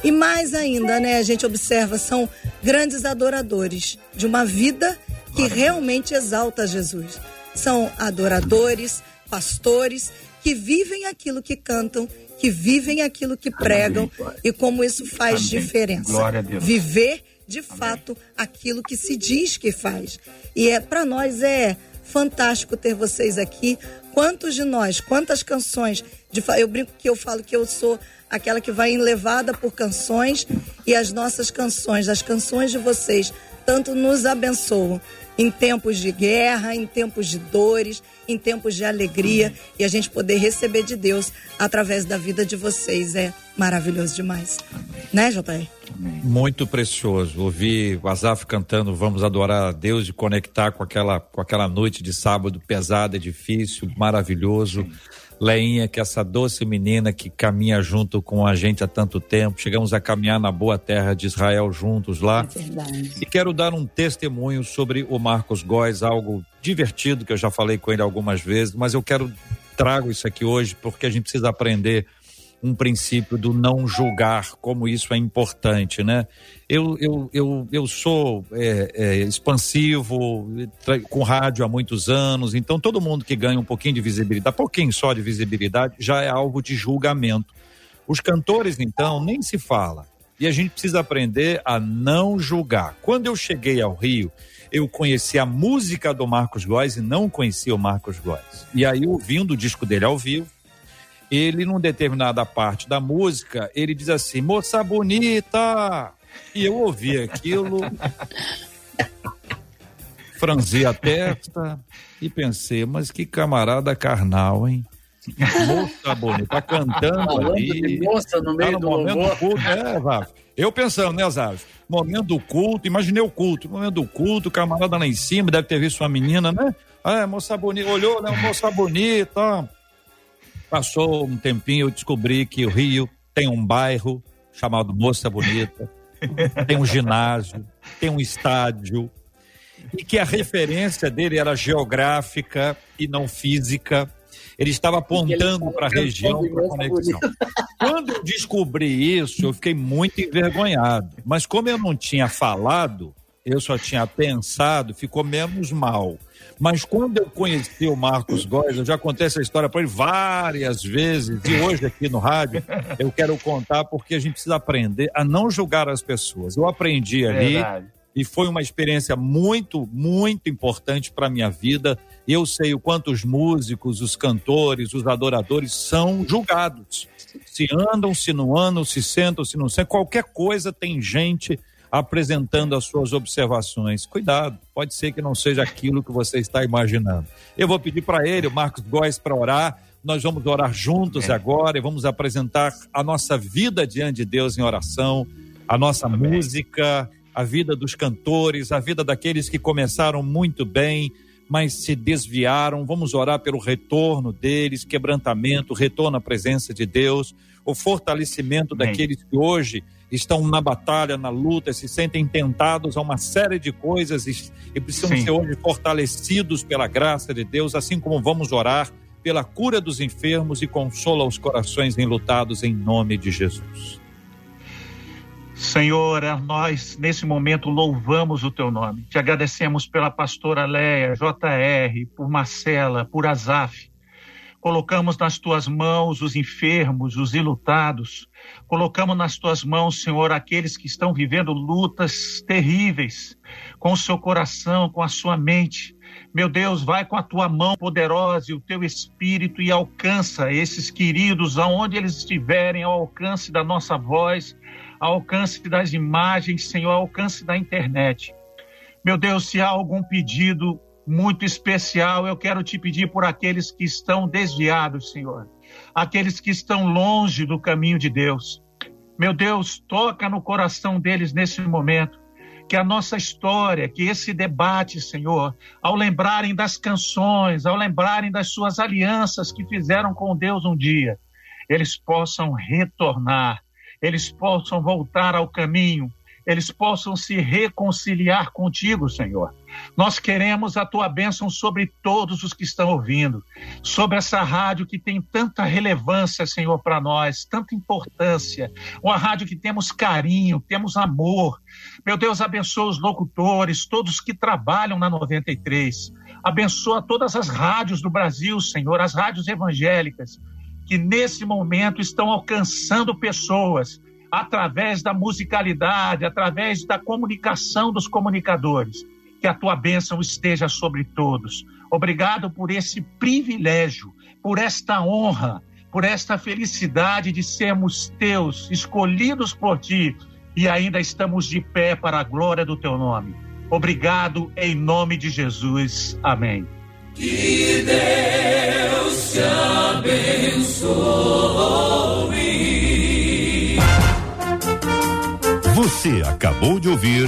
E mais ainda, né, a gente observa, são grandes adoradores de uma vida que realmente exalta Jesus. São adoradores, pastores que vivem aquilo que cantam, que vivem aquilo que pregam e como isso faz Amém. diferença. Viver de fato aquilo que se diz que faz. E é para nós é fantástico ter vocês aqui. Quantos de nós, quantas canções de eu brinco que eu falo que eu sou aquela que vai enlevada por canções e as nossas canções, as canções de vocês, tanto nos abençoam em tempos de guerra, em tempos de dores, em tempos de alegria Amém. e a gente poder receber de Deus através da vida de vocês é maravilhoso demais. Amém. Né, JR?
Muito precioso. Ouvir o Azaf cantando Vamos Adorar a Deus e conectar com aquela, com aquela noite de sábado pesada, difícil, maravilhoso. Leinha, que é essa doce menina que caminha junto com a gente há tanto tempo. Chegamos a caminhar na boa terra de Israel juntos lá. É verdade. E quero dar um testemunho sobre o Marcos Góes, algo divertido que eu já falei com ele algumas vezes, mas eu quero trago isso aqui hoje porque a gente precisa aprender um princípio do não julgar, como isso é importante, né? Eu, eu, eu, eu sou é, é, expansivo, com rádio há muitos anos, então todo mundo que ganha um pouquinho de visibilidade, pouquinho só de visibilidade, já é alvo de julgamento. Os cantores, então, nem se fala. E a gente precisa aprender a não julgar. Quando eu cheguei ao Rio, eu conheci a música do Marcos Góes e não conhecia o Marcos Góes. E aí, ouvindo o disco dele ao vivo, ele, num determinada parte da música, ele diz assim: moça bonita! E eu ouvi aquilo, [laughs] franzi a testa e pensei, mas que camarada carnal, hein? Moça bonita, tá cantando ali.
Moça no meio tá no do momento louvor.
culto, é, Vavo. Eu pensando, né, Zav? Momento do culto, imaginei o culto. Momento do culto, camarada lá em cima, deve ter visto uma menina, né? Ah, moça bonita, olhou, né? Moça bonita. Passou um tempinho, eu descobri que o Rio tem um bairro chamado Moça Bonita, [laughs] tem um ginásio, tem um estádio, e que a referência dele era geográfica e não física ele estava apontando para a região para conexão. Quando eu descobri isso, eu fiquei muito envergonhado. Mas como eu não tinha falado, eu só tinha pensado, ficou menos mal. Mas quando eu conheci o Marcos Góes, eu já contei essa história para ele várias vezes, e hoje aqui no rádio eu quero contar porque a gente precisa aprender a não julgar as pessoas. Eu aprendi ali Verdade. e foi uma experiência muito, muito importante para minha vida eu sei o quanto os músicos, os cantores, os adoradores são julgados. Se andam, se não andam, se sentam, se não sentam, qualquer coisa tem gente apresentando as suas observações. Cuidado, pode ser que não seja aquilo que você está imaginando. Eu vou pedir para ele, o Marcos Góes, para orar. Nós vamos orar juntos Amém. agora e vamos apresentar a nossa vida diante de Deus em oração, a nossa Amém. música, a vida dos cantores, a vida daqueles que começaram muito bem, mas se desviaram. Vamos orar pelo retorno deles, quebrantamento, retorno à presença de Deus, o fortalecimento Amém. daqueles que hoje estão na batalha, na luta, se sentem tentados a uma série de coisas e, precisam Sim. ser hoje fortalecidos pela graça de Deus, assim como vamos orar pela cura dos enfermos e consola os corações enlutados em nome de Jesus.
Senhor, nós nesse momento louvamos o teu nome. Te agradecemos pela pastora Leia, JR, por Marcela, por Azaf. Colocamos nas tuas mãos os enfermos, os ilutados. Colocamos nas tuas mãos, Senhor, aqueles que estão vivendo lutas terríveis, com o seu coração, com a sua mente. Meu Deus, vai com a tua mão poderosa e o teu espírito e alcança esses queridos aonde eles estiverem, ao alcance da nossa voz ao alcance das imagens, Senhor, ao alcance da internet. Meu Deus, se há algum pedido muito especial, eu quero te pedir por aqueles que estão desviados, Senhor, aqueles que estão longe do caminho de Deus. Meu Deus, toca no coração deles nesse momento. Que a nossa história, que esse debate, Senhor, ao lembrarem das canções, ao lembrarem das suas alianças que fizeram com Deus um dia, eles possam retornar eles possam voltar ao caminho, eles possam se reconciliar contigo, Senhor. Nós queremos a tua bênção sobre todos os que estão ouvindo, sobre essa rádio que tem tanta relevância, Senhor, para nós, tanta importância. Uma rádio que temos carinho, temos amor. Meu Deus, abençoa os locutores, todos que trabalham na 93. Abençoa todas as rádios do Brasil, Senhor, as rádios evangélicas que nesse momento estão alcançando pessoas através da musicalidade, através da comunicação dos comunicadores. Que a tua bênção esteja sobre todos. Obrigado por esse privilégio, por esta honra, por esta felicidade de sermos teus, escolhidos por ti e ainda estamos de pé para a glória do teu nome. Obrigado em nome de Jesus. Amém.
Que Deus te abençoe.
Você acabou de ouvir